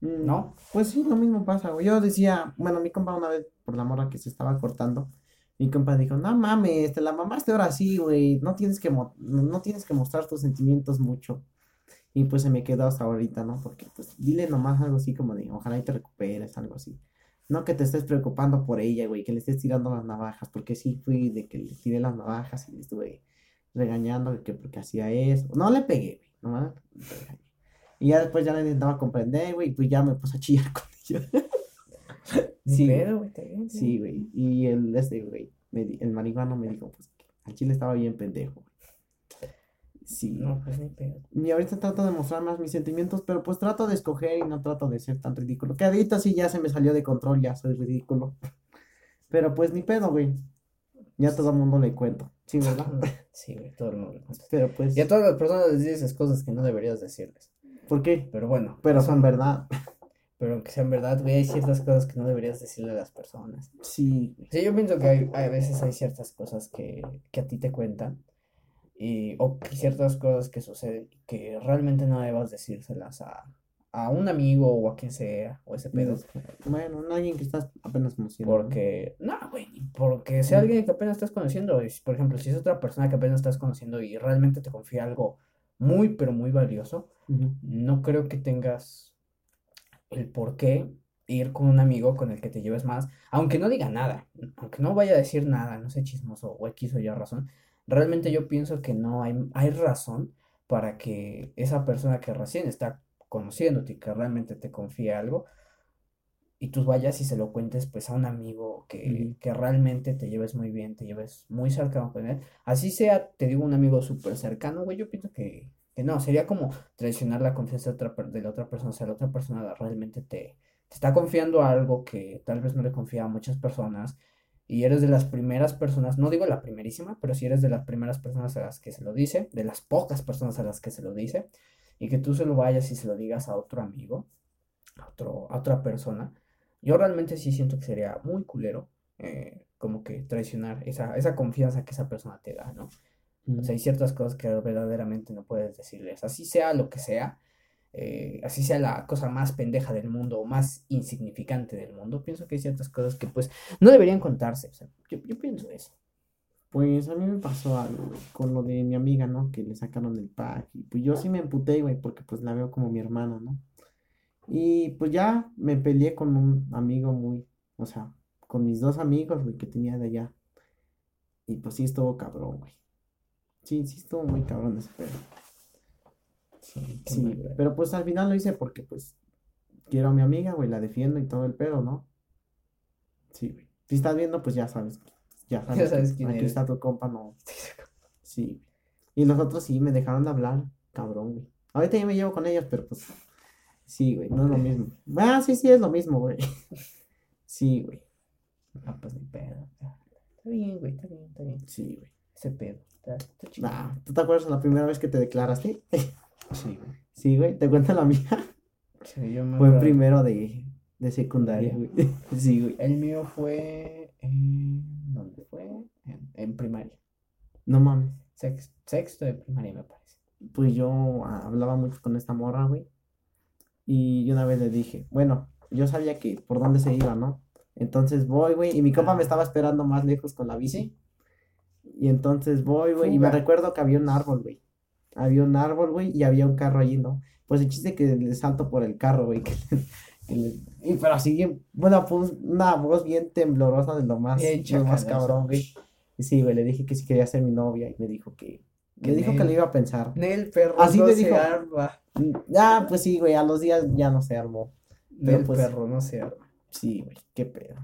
Mm, ¿no? Pues sí, lo mismo pasa, güey. Yo decía, bueno, mi compa una vez, por la morra que se estaba cortando, mi compa dijo, no mames, te la mamaste ahora sí, güey. No tienes que, mo- no tienes que mostrar tus sentimientos mucho. Y pues se me quedó hasta ahorita, ¿no? Porque pues dile nomás algo así como de, ojalá y te recuperes, algo así. No que te estés preocupando por ella, güey, que le estés tirando las navajas, porque sí fui de que le tiré las navajas y le estuve regañando que porque hacía eso. No le pegué, güey, nomás le regañé. Y ya después ya le intentaba comprender, güey, y pues ya me puse a chillar con ella. Sí, güey, Sí. Y el, este, güey, el marihuano me dijo, pues, al chile estaba bien pendejo, güey. Sí. No, pues ni pedo. Y ahorita trato de mostrar más mis sentimientos, pero pues trato de escoger y no trato de ser tan ridículo. Que ahorita sí ya se me salió de control, ya soy ridículo. Pero pues ni pedo, güey. Ya todo el mundo le cuento. Sí, ¿verdad? Sí, güey, todo el mundo le cuenta. Pero pues, Y a todas las personas les dices cosas que no deberías decirles. ¿por qué? Pero bueno, Pero son verdad. pero aunque sean verdad, güey, hay ciertas cosas que no deberías decirle a las personas. Sí. Sí, yo pienso que hay- a veces hay ciertas cosas que, que a ti te cuentan y, o ciertas cosas que suceden que realmente no debas decírselas a, a un amigo o a quien sea, o ese pedo. Bueno, no alguien que estás apenas conociendo. ¿no? Porque, no, güey, porque sea alguien que apenas estás conociendo, por ejemplo, si es otra persona que apenas estás conociendo y realmente te confía algo muy, pero muy valioso, no creo que tengas el por qué ir con un amigo con el que te lleves más, aunque no diga nada, aunque no vaya a decir nada, no sé, chismoso o X o Y razón, realmente yo pienso que no hay, hay razón para que esa persona que recién está conociéndote y que realmente te confía algo, y tú vayas y se lo cuentes pues a un amigo que, que realmente te lleves muy bien, te lleves muy cercano con él. Así sea, te digo, un amigo súper cercano, güey, yo pienso que, que no, sería como traicionar la confianza de, otra, de la otra persona, o sea, la otra persona realmente te, te está confiando algo que tal vez no le confía a muchas personas y eres de las primeras personas, no digo la primerísima, pero si eres de las primeras personas a las que se lo dice, de las pocas personas a las que se lo dice, y que tú se lo vayas y se lo digas a otro amigo, a, otro, a otra persona, yo realmente sí siento que sería muy culero, eh, como que traicionar esa, esa confianza que esa persona te da, ¿no? O sea, hay ciertas cosas que verdaderamente no puedes decirles, así sea lo que sea, eh, así sea la cosa más pendeja del mundo o más insignificante del mundo, pienso que hay ciertas cosas que pues no deberían contarse, o sea, yo, pienso eso. Pues a mí me pasó algo, con lo de mi amiga, ¿no? Que le sacaron el pack y pues yo sí me emputé, güey, porque pues la veo como mi hermana, ¿no? Y pues ya me peleé con un amigo muy, o sea, con mis dos amigos, güey, que tenía de allá. Y pues sí estuvo cabrón, güey. Sí, sí estuvo muy cabrón ese pedo. Sí, sí, pero pues al final lo hice porque pues quiero a mi amiga, güey, la defiendo y todo el pedo, ¿no? Sí, güey. Si estás viendo, pues ya sabes, ya sabes, Ya sabes quién aquí eres. está tu compa, no. Sí. Y los otros sí me dejaron de hablar, cabrón, güey. Ahorita ya me llevo con ellos, pero pues sí, güey, no es lo mismo. Ah, sí, sí es lo mismo, güey. Sí, güey. Ah, pues ni pedo. Está bien, güey, está bien, está bien. Sí, güey. Ese pedo. Está, está chido. Ah, ¿tú te acuerdas la primera vez que te declaraste? Sí, güey. Sí, güey, te cuento la mía. Sí, yo me Fue en primero de, de secundaria, güey. Sí, güey. El mío fue en... ¿Dónde fue? En, en primaria. No mames. Sex- sexto de primaria, me parece. Pues yo ah, hablaba mucho con esta morra, güey. Y una vez le dije, bueno, yo sabía que por dónde se iba, ¿no? Entonces voy, güey, y mi compa me estaba esperando más lejos con la bici. Y entonces voy, güey, y me recuerdo que había un árbol, güey. Había un árbol, güey, y había un carro allí, ¿no? Pues el chiste que le salto por el carro, güey. que- que le- y pero así, una, voz- una voz bien temblorosa de lo más, de lo más cabrón, güey. Y sí, güey, le dije que si quería ser mi novia y me dijo que, que dijo que le iba a pensar. Nel perro Así no te se dijo. arma. Ya, pues sí, güey, a los días ya no se armó. Nel pues- perro no se arma. Sí, güey, qué pedo.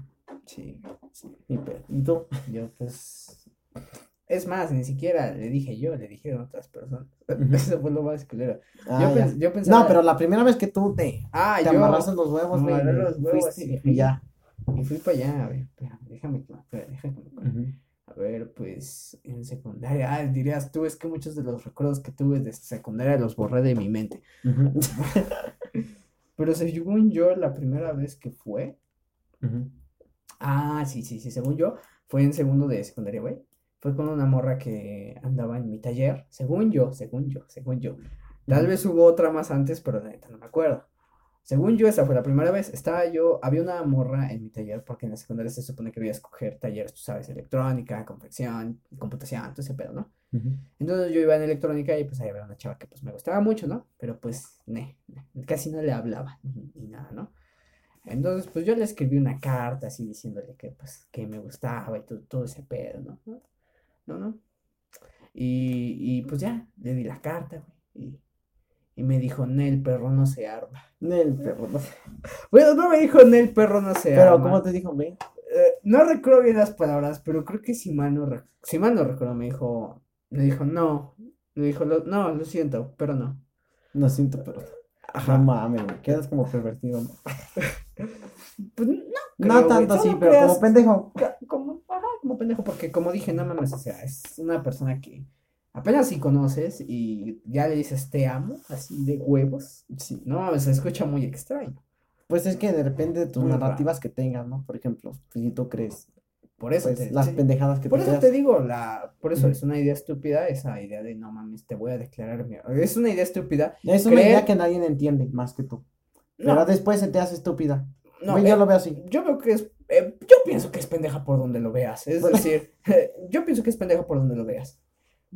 Sí, Sí, mi pedo. ¿Y tú? yo pues... Es más, ni siquiera le dije yo, le dijeron otras personas. Eso fue lo más culero. Ah, yo, pens- yo pensaba... No, pero la primera vez que tú te, Ah, te yo... amarraste los huevos, güey, y los huevos fuiste y y ya. Y fui para allá, a ver, déjame, déjame. A ver, pues en secundaria, ah, dirías tú, es que muchos de los recuerdos que tuve de secundaria los borré de mi mente. Pero según yo, la primera vez que fue, ah, sí, sí, sí, según yo, fue en segundo de secundaria, güey. Fue con una morra que andaba en mi taller, según yo, según yo, según yo. Tal vez hubo otra más antes, pero la neta no me acuerdo. Según yo, esa fue la primera vez. Estaba yo, había una morra en mi taller, porque en la secundaria se supone que había que escoger talleres, tú sabes, electrónica, confección, computación, todo ese pedo, ¿no? Ujú. Entonces yo iba en electrónica y pues ahí había una chava que pues me gustaba mucho, ¿no? Pero pues, ne, ne, casi no le hablaba ni, ni nada, ¿no? Entonces pues yo le escribí una carta así diciéndole que pues que me gustaba y todo, todo ese pedo, ¿no? ¿No? ¿No? Y, y pues ya, le di la carta, güey. Y, y me dijo, Nel, perro no se arma. El perro, no sé. Bueno, no me dijo, Nel, perro no se Pero, arma. ¿cómo te dijo, güey? Eh, no recuerdo bien las palabras, pero creo que si mal no, rec- si mal no recuerdo, me dijo, me dijo, no, me dijo, "Lo- no, lo siento, pero no. No siento, pero. Ajá. No mames. Quedas como pervertido, ¿no? Pues No creo, güey, tanto así, no pero creas- como pendejo. como, ajá, como pendejo, porque como dije, no mames, o sea, es una persona que apenas si conoces y ya le dices te amo, así de huevos, Sí. no mames, se escucha muy extraño. Pues es que depende de tus Muy raro. narrativas que tengas, ¿no? Por ejemplo, si tú crees, Por eso pues, te, las sí, pendejadas que Por eso creas. te digo, la, por eso es una idea estúpida esa idea de no mames, te voy a declarar mi... Es una idea estúpida. Es una creer- idea que nadie entiende más que tú. No, Pero después se te hace estúpida. No, Güey, eh, yo lo veo así. yo veo que es, eh, yo pienso que es pendeja por donde lo veas, es Bueno. decir, yo pienso que es pendeja por donde lo veas.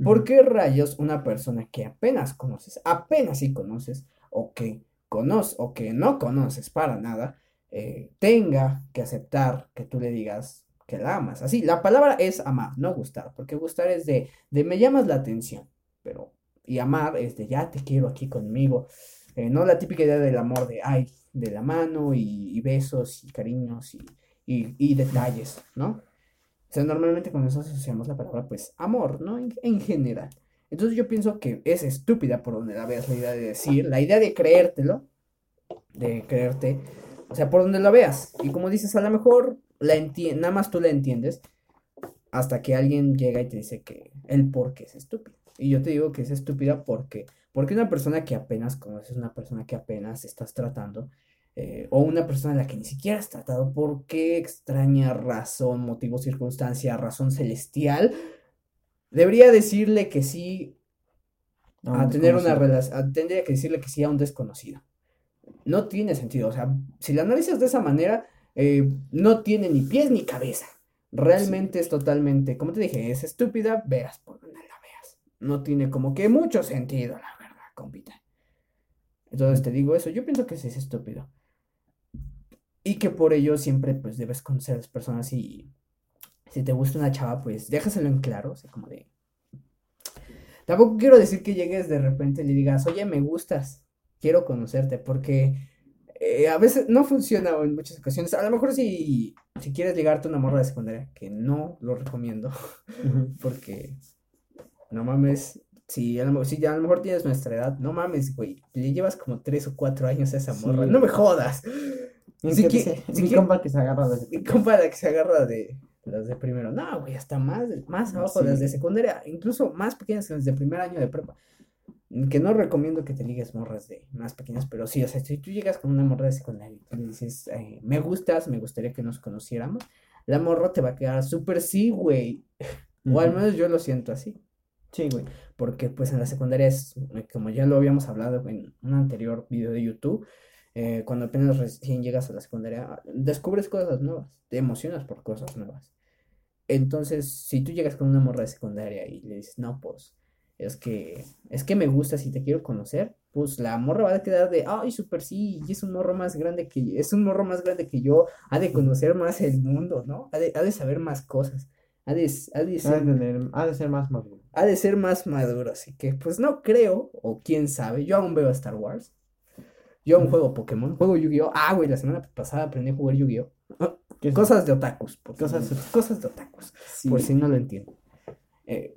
¿Por qué rayos una persona que apenas conoces, apenas sí conoces, o que conoces, o que no conoces para nada, eh, tenga que aceptar que tú le digas que la amas. Así, la palabra es amar, no gustar, porque gustar es de, de me llamas la atención, pero, y amar es de ya te quiero aquí conmigo. Eh, no la típica idea del amor de, ay, de la mano y, besos y cariños y, y, detalles, ¿no? O sea, normalmente con eso asociamos la palabra, pues, amor, ¿no? En, general. Entonces yo pienso que es estúpida por donde la veas la idea de decir, la idea de creértelo, de creerte, o sea, por donde la veas. Y como dices, a lo mejor la nada más tú la entiendes hasta que alguien llega y te dice que el por qué es estúpido. Y yo te digo que es estúpida porque, porque una persona que apenas conoces, una persona que apenas estás tratando, eh, o una persona a la que ni siquiera has tratado, ¿por qué extraña razón, motivo, circunstancia, razón celestial? Debería decirle que sí a, tener una relación, tendría que decirle que sí a un desconocido. No tiene sentido, o sea, si la analizas de esa manera, eh, no tiene ni pies ni cabeza. Realmente es totalmente, como te dije, es estúpida, veas por donde la veas. No tiene como que mucho sentido, la verdad, compita. Entonces te digo eso, yo pienso que es estúpido. Y que por ello siempre pues debes conocer a las personas y si te gusta una chava pues déjaselo en claro, o sea, como de... Tampoco quiero decir que llegues de repente y le digas, oye, me gustas, quiero conocerte, porque eh, a veces no funciona en muchas ocasiones. A lo mejor si, si quieres ligarte a una morra de secundaria, que no lo recomiendo, porque no mames, si a, lo, si a lo mejor tienes nuestra edad, no mames, güey, le llevas como tres o cuatro años a esa morra, no me jodas. Si que, mi compa que se agarra de... Mi compa que se agarra de las de primero. No, güey, hasta más, más abajo, las de secundaria, incluso más pequeñas que las de primer año de prepa. Que no recomiendo que te ligues morras de más pequeñas, pero sí, o sea, si tú llegas con una morra de secundaria y le dices, me gustas, me gustaría que nos conociéramos, la morra te va a quedar súper sí, güey. O al menos yo lo siento así. Sí, güey. Porque pues en la secundaria es, como ya lo habíamos hablado en un anterior video de YouTube, eh, cuando apenas recién llegas a la secundaria, descubres cosas nuevas, te emocionas por cosas nuevas. Entonces, si tú llegas con una morra de secundaria y le dices, no, pues, es que, es que me gusta, si te quiero conocer, pues la morra va a quedar de, ay, súper sí, y es un morro más grande que, es un morro más grande que yo, ha de conocer más el mundo, ¿no? Ha de, ha de saber más cosas, ha de, ha de ser, ha de ser más maduro. Ha de ser más maduro, así que, pues no creo, o quién sabe, yo aún veo a Star Wars, yo un juego Pokémon, juego Yu-Gi-Oh! Ah, güey, la semana pasada aprendí a jugar Yu-Gi-Oh! Cosas de otakus. Cosas, cosas de otakus. Por si no lo entiendo. Eh,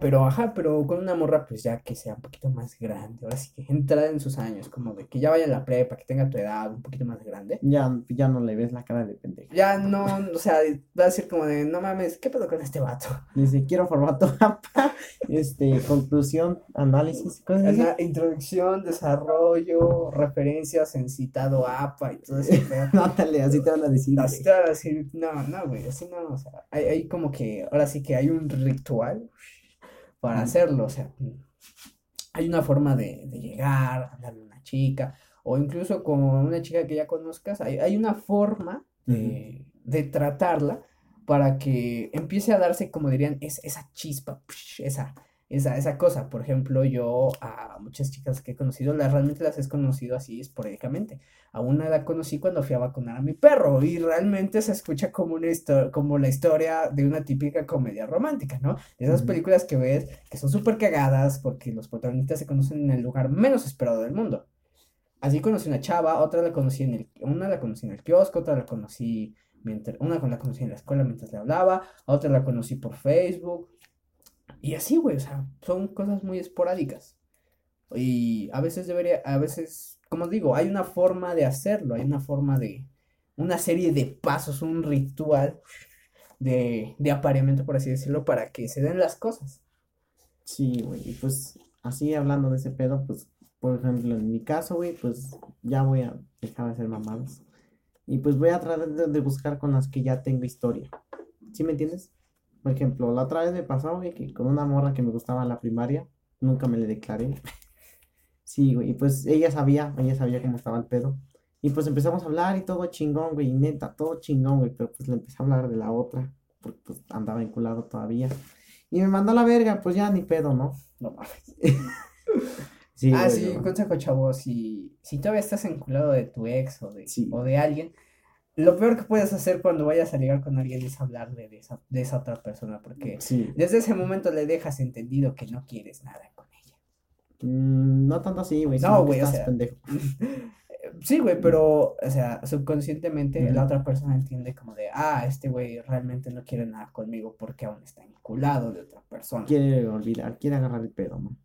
pero, ajá, pero con una morra, pues ya que sea un poquito más grande. Ahora sí que entrada en sus años, como de que ya vaya a la prepa, que tenga tu edad, un poquito más grande. Ya, ya no le ves la cara de pendejo. Ya no, o sea, va a decir como de, no mames, ¿qué pedo con este vato? Dice, quiero formato este, conclusión, análisis, cosas Introducción, desarrollo, referencias en citado APA y todo eso. Nátale, así te van a decir. Así te van a decir, no, no, güey, así no, o sea, hay, hay como que, ahora sí que hay un ritual para hacerlo. O sea, hay una forma de, llegar, hablarle a una chica, o incluso con una chica que ya conozcas, hay, una forma de, tratarla para que empiece a darse, como dirían, esa chispa, esa, esa, esa cosa. Por ejemplo, yo a muchas chicas que he conocido, las realmente las he conocido así esporádicamente. A una la conocí cuando fui a vacunar a mi perro y realmente se escucha como, una como la historia de una típica comedia romántica, ¿no? De esas películas que ves que son súper cagadas porque los protagonistas se conocen en el lugar menos esperado del mundo. Así conocí una chava, otra la conocí en el, una la conocí en el kiosco, otra la conocí mientras, una la conocí en la escuela mientras le hablaba, otra la conocí por Facebook, y así, güey, o sea, son cosas muy esporádicas. Y a veces debería, a veces, como digo, hay una forma de hacerlo, hay una forma de, una serie de pasos, un ritual de, de apareamiento, por así decirlo, para que se den las cosas. Sí, güey, y pues así hablando de ese pedo, pues, por ejemplo, en mi caso, güey, pues ya voy a dejar de hacer mamadas. Y pues voy a tratar de buscar con las que ya tengo historia. ¿Sí me entiendes? Por ejemplo, la otra vez me pasó, güey, que con una morra que me gustaba en la primaria, nunca me le declaré. sí, güey, y pues ella sabía, ella sabía cómo estaba el pedo. Y pues empezamos a hablar y todo chingón, güey, y neta, todo chingón, güey, pero pues le empecé a hablar de la otra, porque pues andaba vinculado todavía. Y me mandó a la verga, pues ya ni pedo, ¿no? No mames. sí, ah, sí, consejo chavo, si, si todavía estás vinculado de tu ex o de, o de alguien, lo peor que puedes hacer cuando vayas a ligar con alguien es hablarle de esa, de esa otra persona, porque Sí. desde ese momento le dejas entendido que no quieres nada con ella. Mm, no tanto así, güey. No, güey, o sea, pendejo. Sí, güey, pero, o sea, subconscientemente la otra persona entiende como de, ah, este güey realmente no quiere nada conmigo porque aún está vinculado de otra persona. Quiere olvidar, quiere agarrar el pedo, ¿no?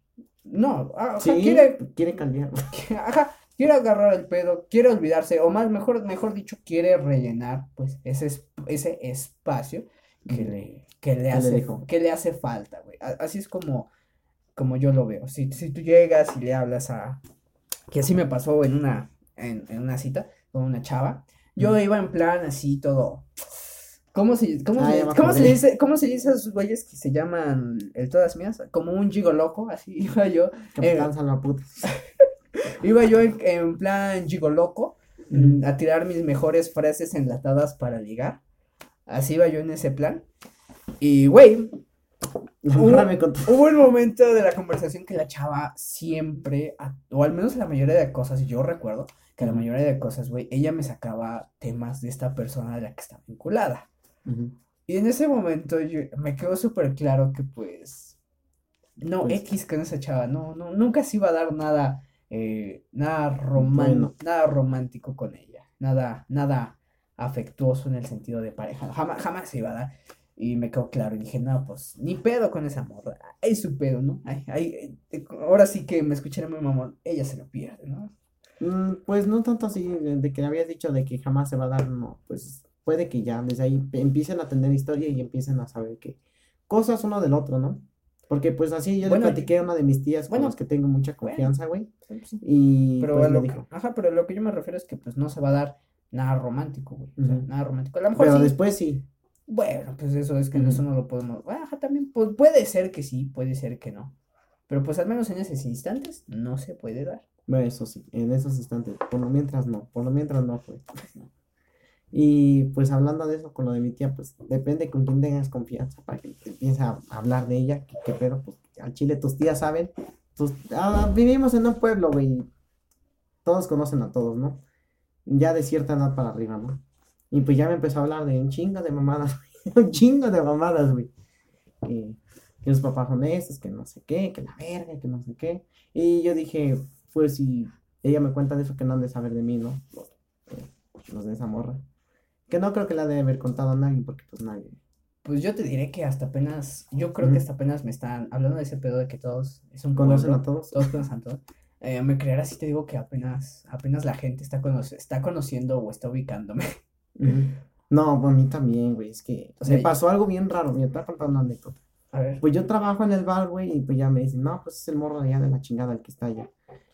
No, ah, o Sí, sea, quiere, quiere cambiar. ajá, quiere agarrar el pedo, quiere olvidarse, o más, mejor, mejor dicho, quiere rellenar, pues, ese, es- ese espacio que le, que le hace, que le hace falta, güey. Así es como, como yo lo veo. Si, si tú llegas y le hablas a, que así me pasó en una, en, en una cita con una chava, yo iba en plan así todo. ¿Cómo se, cómo Ah, se, me cómo se dice, cómo se dice a esos güeyes que se llaman el todas mías? Como un gigo loco, así iba yo. Capitán Eh, Salvaputas. Iba yo en, en plan mm, a tirar mis mejores frases enlatadas para ligar. Así iba yo en ese plan. Y, güey, hubo- hubo un momento de la conversación que la chava siempre, o al menos la mayoría de cosas, yo recuerdo que la mayoría de cosas, güey, ella me sacaba temas de esta persona de la que estaba vinculada. Ujú. Y en ese momento yo, me quedó súper claro que pues no Pues- X con esa chava, no, no, nunca se iba a dar nada, eh, nada Bueno. nada romántico con ella, nada, nada afectuoso en el sentido de pareja, jamás, jamás se iba a dar. Y me quedó claro, y dije, no, pues, ni pedo con esa morra, es su pedo, ¿no? Ay, ay, eh, ahora sí que me escucharé muy mamón, ella se lo pierde, ¿no? Mm, Pues no tanto así, de, que le habías dicho de que jamás se va a dar, no, pues puede que ya desde ahí empiecen a tener historia y empiecen a saber que cosas uno del otro, ¿no? Porque pues así yo le Bueno, platiqué a una de mis tías con bueno, las que tengo mucha bueno. confianza, güey, Sí. y Pero pues a lo que, dijo, ajá, pero lo que yo me refiero es que pues no se va a dar nada romántico, güey, o sea, nada romántico. A lo mejor pero sí, después sí, Bueno, pues eso es que Ujú. eso no lo podemos. bueno, Ajá, también pu- puede ser que sí, puede ser que no. Pero pues al menos en esos instantes no se puede dar. bueno, eso sí, en esos instantes, por lo mientras no, por lo mientras no, pues, pues, no. Y pues hablando de eso con lo de mi tía, pues depende con quién tengas confianza para que te empieces a hablar de ella, que, que pero pues al chile tus tías saben, tus, ah, vivimos en un pueblo, güey, todos conocen a todos, ¿no? Ya de cierta edad para arriba, ¿no? Y pues ya me empezó a hablar de un chingo de mamadas, un chingo de mamadas, güey. Que, que los papás son estos, que no sé qué, que la verga, que no sé qué. Y yo dije, pues si ella me cuenta de eso, que no han de saber de mí, ¿no? Los, eh, los de esa morra. Que no creo que la de haber contado a nadie, porque pues nadie. Pues yo te diré que hasta apenas, yo creo que hasta apenas me están hablando de ese pedo de que todos es un ¿Conocen pueblo, a todos? todos conocen a todos. Eh, me creerás si te digo que apenas, apenas la gente está, conoce- está conociendo o está ubicándome. No, pues a mí también, güey. Es que O sea, me pasó algo bien raro. Me estaba contando una anécdota. A ver. Pues yo trabajo en el bar, güey, y pues ya me dicen, no, pues es el morro de allá de la chingada el que está allá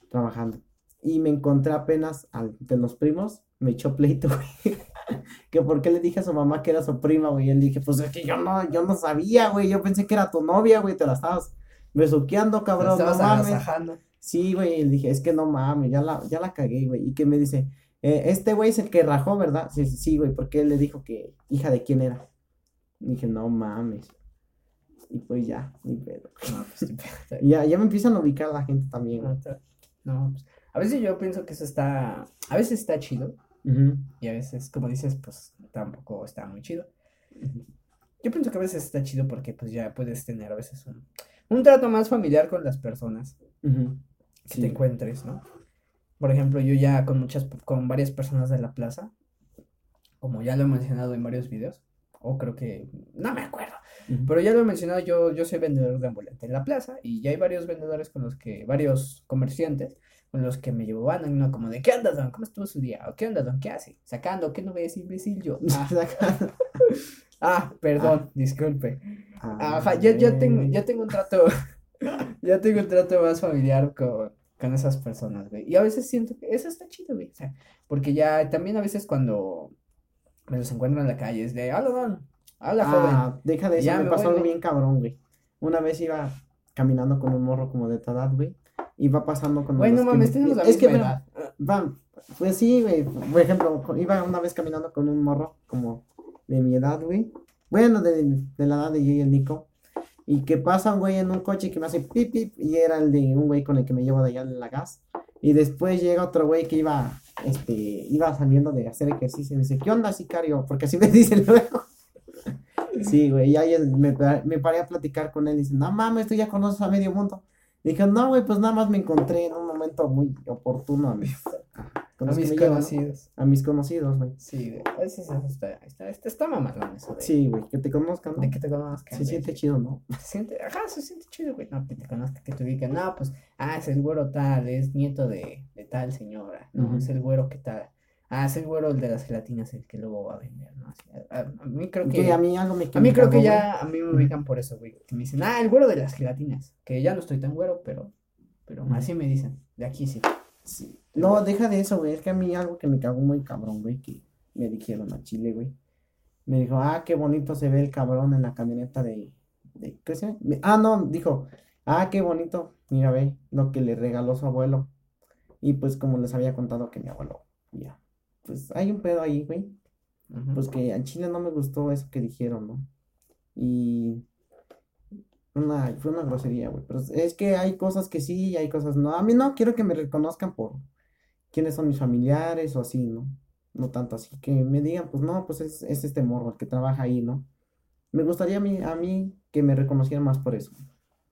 trabajando. Y me encontré apenas al de los primos, me echó pleito, güey. Que por qué le dije a su mamá que era su prima, güey. Y él dije, pues es que yo no, yo no sabía, güey. Yo pensé que era tu novia, güey. Te la estabas besuqueando, cabrón. no mames. agasajando. Sí, güey, y le dije, es que no mames, ya la, ya la cagué, güey. Y que me dice, "Eh, este güey es el que rajó, ¿verdad? Sí, sí, sí, güey, porque él le dijo que hija de quién era. Y dije, no mames. Y pues ya, ni pedo. No, pues, ya, ya me empiezan a ubicar la gente también, güey. no, te- no, pues, a veces yo pienso que eso está, a veces está chido Ujú, y a veces, como dices, pues tampoco está muy chido. Yo pienso que a veces está chido porque pues ya puedes tener a veces un, un trato más familiar con las personas Ujú. que Sí. te encuentres, ¿no? Por ejemplo, yo ya con muchas, con varias personas de la plaza, como ya lo he mencionado en varios videos, o creo que, no me acuerdo, Ujú. pero ya lo he mencionado, yo, yo soy vendedor de ambulante en la plaza y ya hay varios vendedores con los que, varios comerciantes con los que me llevo van, ¿no? Como de, ¿qué onda, don? ¿Cómo estuvo su día? ¿O qué onda, don? ¿Qué hace? Sacando, ¿qué no ves, imbécil? Yo, ah, ah, perdón, disculpe. Ajá, ya, ya tengo, ya tengo un trato, ya tengo un trato más familiar con, con esas personas, güey. Y a veces siento que eso está chido, güey. O sea, porque ya también a veces cuando me los encuentro en la calle es de, hola, don, hola, joven. Ah, deja de eso, Ya me me pasó algo bien cabrón, güey. Una vez iba caminando con un morro como de tu edad, güey. Iba pasando con Güey, no que mames, me- tenemos la Es que, misma mira, edad. Va, pues sí, güey. Por ejemplo, iba una vez caminando con un morro como de mi edad, güey. Bueno, de, de la edad de yo y el Nico. Y que pasa un güey en un coche que me hace pip pip. Y era el de un güey con el que me llevo de allá de la gas. Y después llega otro güey que iba este, iba saliendo de hacer ejercicio y me dice, ¿qué onda, sicario? Porque así me dicen luego. Sí, güey, y ahí me, me paré a platicar con él y dice, no mames, tú ya conoces a medio mundo. Y dije, no, güey, pues nada más me encontré en un momento muy oportuno a, a mis conocidos. a mis conocidos, güey. Sí, güey. Eso, está, está, está, está mamalón eso, Sí, güey, que te conozcan. De que te conozcan. Se siente chido, ¿no? Se siente, ajá, se siente chido, güey. No, que te conozcan, que te ubiquen. No, pues, ah, es el güero tal, es nieto de, de tal señora. No, es el güero que tal. Ah, es el güero el de las gelatinas, el que luego va a vender, ¿no? a, mí creo que. a mí algo me A mí creo que ya, a mí me ubican por eso, güey. Que me dicen, ah, el güero de las gelatinas. Que ya no estoy tan güero, pero. Pero así me dicen. De aquí sí. Sí. No, deja de eso, güey. Es que a mí algo que me cagó muy cabrón, güey, que me dijeron a Chile, güey. Me dijo, ah, qué bonito se ve el cabrón en la camioneta de. de ¿Qué se Ah, no, dijo, ah, qué bonito. Mira, ve lo que le regaló su abuelo. Y pues, como les había contado que mi abuelo, ya. Pues hay un pedo ahí, güey. Pues que a Chile no me gustó eso que dijeron, ¿no? Y una, fue una grosería, güey. Pero es que hay cosas que sí y hay cosas no. A mí no quiero que me reconozcan por quiénes son mis familiares o así, ¿no? No tanto así. Que me digan, pues no, pues es, este morro el que trabaja ahí, ¿no? Me gustaría a mí, a mí que me reconocieran más por eso.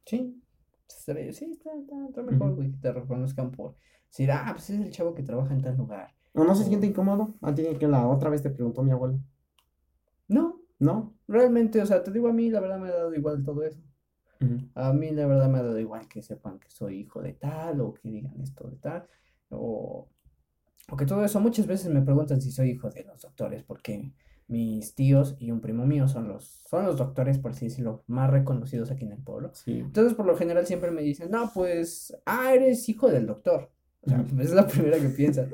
Sí. Sí, está, mejor, güey, que te reconozcan por decir, ah, pues es el chavo que trabaja en tal lugar. ¿O no se siente incómodo? A ti que la otra vez te preguntó mi abuelo. No. ¿No? Realmente, o sea, te digo a mí, la verdad me ha dado igual todo eso. A mí la verdad me ha dado igual que sepan que soy hijo de tal o que digan esto de tal o, o que todo eso. Muchas veces me preguntan si soy hijo de los doctores porque mis tíos y un primo mío son los, son los doctores, por así decirlo, más reconocidos aquí en el pueblo. Entonces, por lo general, siempre me dicen, no, pues, ah, eres hijo del doctor. O sea, es la primera que piensan.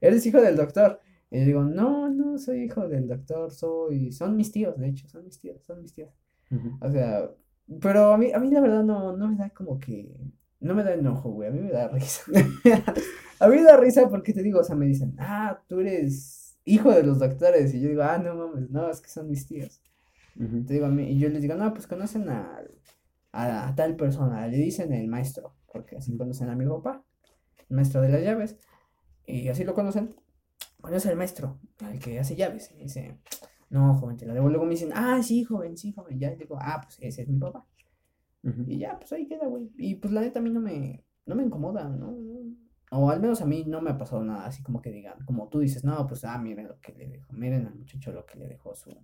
eres hijo del doctor. Y yo digo, no, no soy hijo del doctor, soy, son mis tíos, de hecho, son mis tíos, son mis tíos. O sea, pero a mí, a mí la verdad no, no me da como que. No me da enojo, güey. A mí me da risa. a mí me da risa porque te digo, o sea, me dicen, ah, tú eres hijo de los doctores. Y yo digo, ah, no mames, no, es que son mis tíos. Te digo a mí, y yo les digo, no, pues conocen a, a, tal persona. Le dicen el maestro, porque así conocen a mi papá, el maestro de las llaves. Y así lo conocen. Conoce al maestro, el que hace llaves. Y dice, no, joven, te la debo. Luego me dicen, ah, sí, joven, sí, joven. Ya digo, ah, pues ese es mi papá. Y ya, pues ahí queda, güey. Y pues la neta a mí no me, no me incomoda, ¿no? O al menos a mí no me ha pasado nada así como que digan, como tú dices, no, pues, ah, miren lo que le dejó, miren al muchacho lo que le dejó su,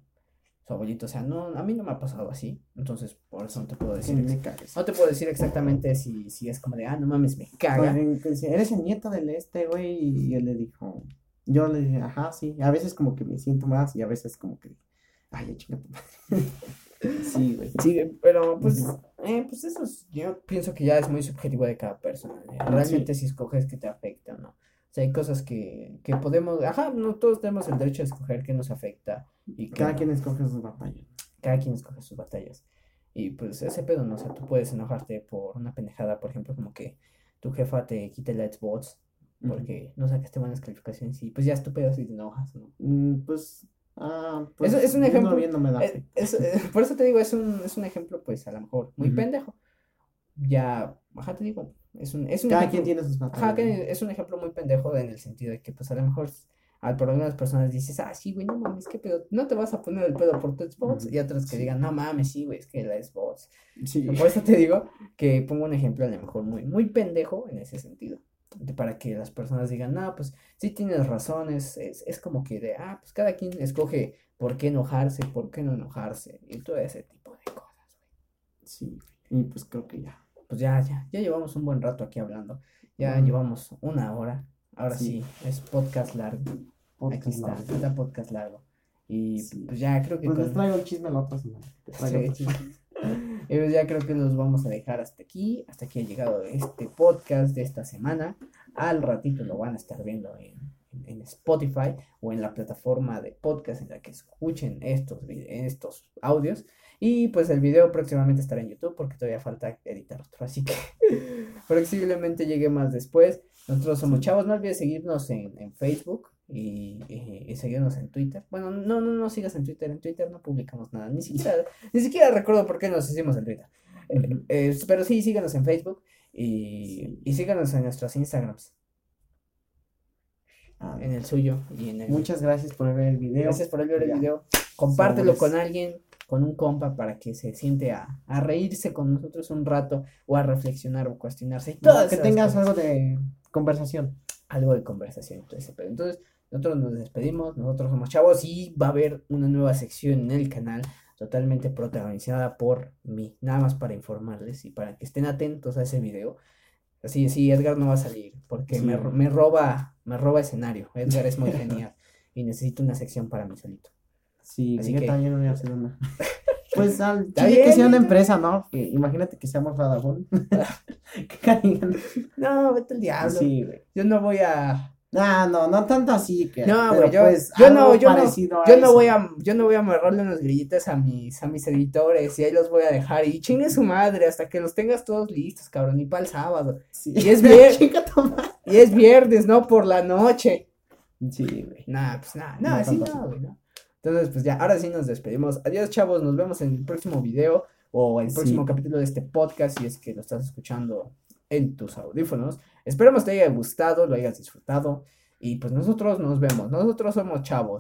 su abuelito. O sea, no, a mí no me ha pasado así. Entonces, por eso no te puedo decir. no te puedo decir exactamente si, si es como de, ah, no mames, me caga. Pues, eres el nieto del este, güey. Y él le dijo, yo le dije, ajá, sí. A veces como que me siento más y a veces como que, ay, chingada. sí, güey. Sí, pero pues, eh, pues eso es, yo pienso que ya es muy subjetivo de cada persona. ¿eh? Realmente si escoges que te afecta o no. O sea, hay cosas que, que podemos, ajá, no todos tenemos el derecho a escoger qué nos afecta. Y cada quien escoge sus batallas. Cada quien escoge sus batallas. Y pues ese pedo, ¿no? O sea, tú puedes enojarte por una pendejada, por ejemplo, como que tu jefa te quite el Xbox porque no sacaste buenas calificaciones y pues ya estúpido si te enojas, ¿no? Mm, pues, ah, pues es, un ejemplo. Eh, eh, por eso te digo, es un, es un ejemplo, pues a lo mejor muy pendejo. Ya, ajá, te digo, es un, es un Cada quien tiene sus batallas. Ajá, es un ejemplo muy pendejo en el sentido de que, pues a lo mejor por algunas personas dices, ah, sí, güey, no mames, qué pedo, no te vas a poner el pedo por tu Xbox, y otras que digan, no mames, sí, güey, es que la Xbox. Sí. Por eso te digo que pongo un ejemplo a lo mejor muy, muy pendejo en ese sentido para que las personas digan, no, pues sí tienes razones, es, es, como que de, ah, pues cada quien escoge por qué enojarse, por qué no enojarse, y todo ese tipo de cosas, güey. Sí, y pues creo que ya. Pues ya, ya, ya llevamos un buen rato aquí hablando, ya llevamos una hora, ahora sí. es podcast largo. Podcast aquí está, está podcast largo. Y pues ya creo que... Pues les traigo el chisme la otra semana. Sí, y pues ya creo que los vamos a dejar hasta aquí. Hasta aquí ha llegado este podcast de esta semana. Al ratito lo van a estar viendo en, en Spotify o en la plataforma de podcast en la que escuchen estos, estos audios. Y pues el video próximamente estará en YouTube porque todavía falta editar otro. Así que posiblemente llegue más después. Nosotros somos chavos. No olvides seguirnos en, en Facebook y, y, seguirnos en Twitter. Bueno, no, no, no sigas en Twitter. En Twitter no publicamos nada. Ni siquiera, ni siquiera recuerdo por qué nos hicimos en Twitter. Eh, eh, pero sí, síganos en Facebook y, y síganos en nuestros Instagrams. Ah, en el suyo y en el Muchas gracias por ver el video. Gracias por ver el Ya. video. Compártelo con alguien, con un compa, para que se siente a, a reírse con nosotros un rato o a reflexionar o cuestionarse. y No, que tengas cosas. algo de conversación. algo de conversación. ese pedo. Entonces, nosotros nos despedimos, nosotros somos chavos y va a haber una nueva sección en el canal totalmente protagonizada por mí, nada más para informarles y para que estén atentos a ese video. Así, sí, Edgar no va a salir porque Sí. me, me roba, me roba escenario. Edgar es muy genial y necesito una sección para mí solito. Sí, Así yo que- también voy a hacer una. Pues al Está que sea una empresa, ¿no? Que imagínate que seamos Vodafone. No, vete al diablo. Sí, güey. Yo no voy a, No, no, no tanto así que. No, güey, yo- pues yo no, yo no, yo no voy a, yo no voy a amarrarle unos grillitos a mis, a mis editores y ahí los voy a dejar y chingue su madre hasta que los tengas todos listos, cabrón, y para el sábado. Sí. Y es toma. Y es viernes, no por la noche. Sí, güey. Nah, pues nada, no, así no, güey, no. Entonces, pues ya, ahora sí nos despedimos. Adiós, chavos, nos vemos en el próximo video o el Sí. próximo capítulo de este podcast si es que lo estás escuchando en tus audífonos. Esperemos te haya gustado, lo hayas disfrutado y pues nosotros nos vemos. Nosotros somos chavos.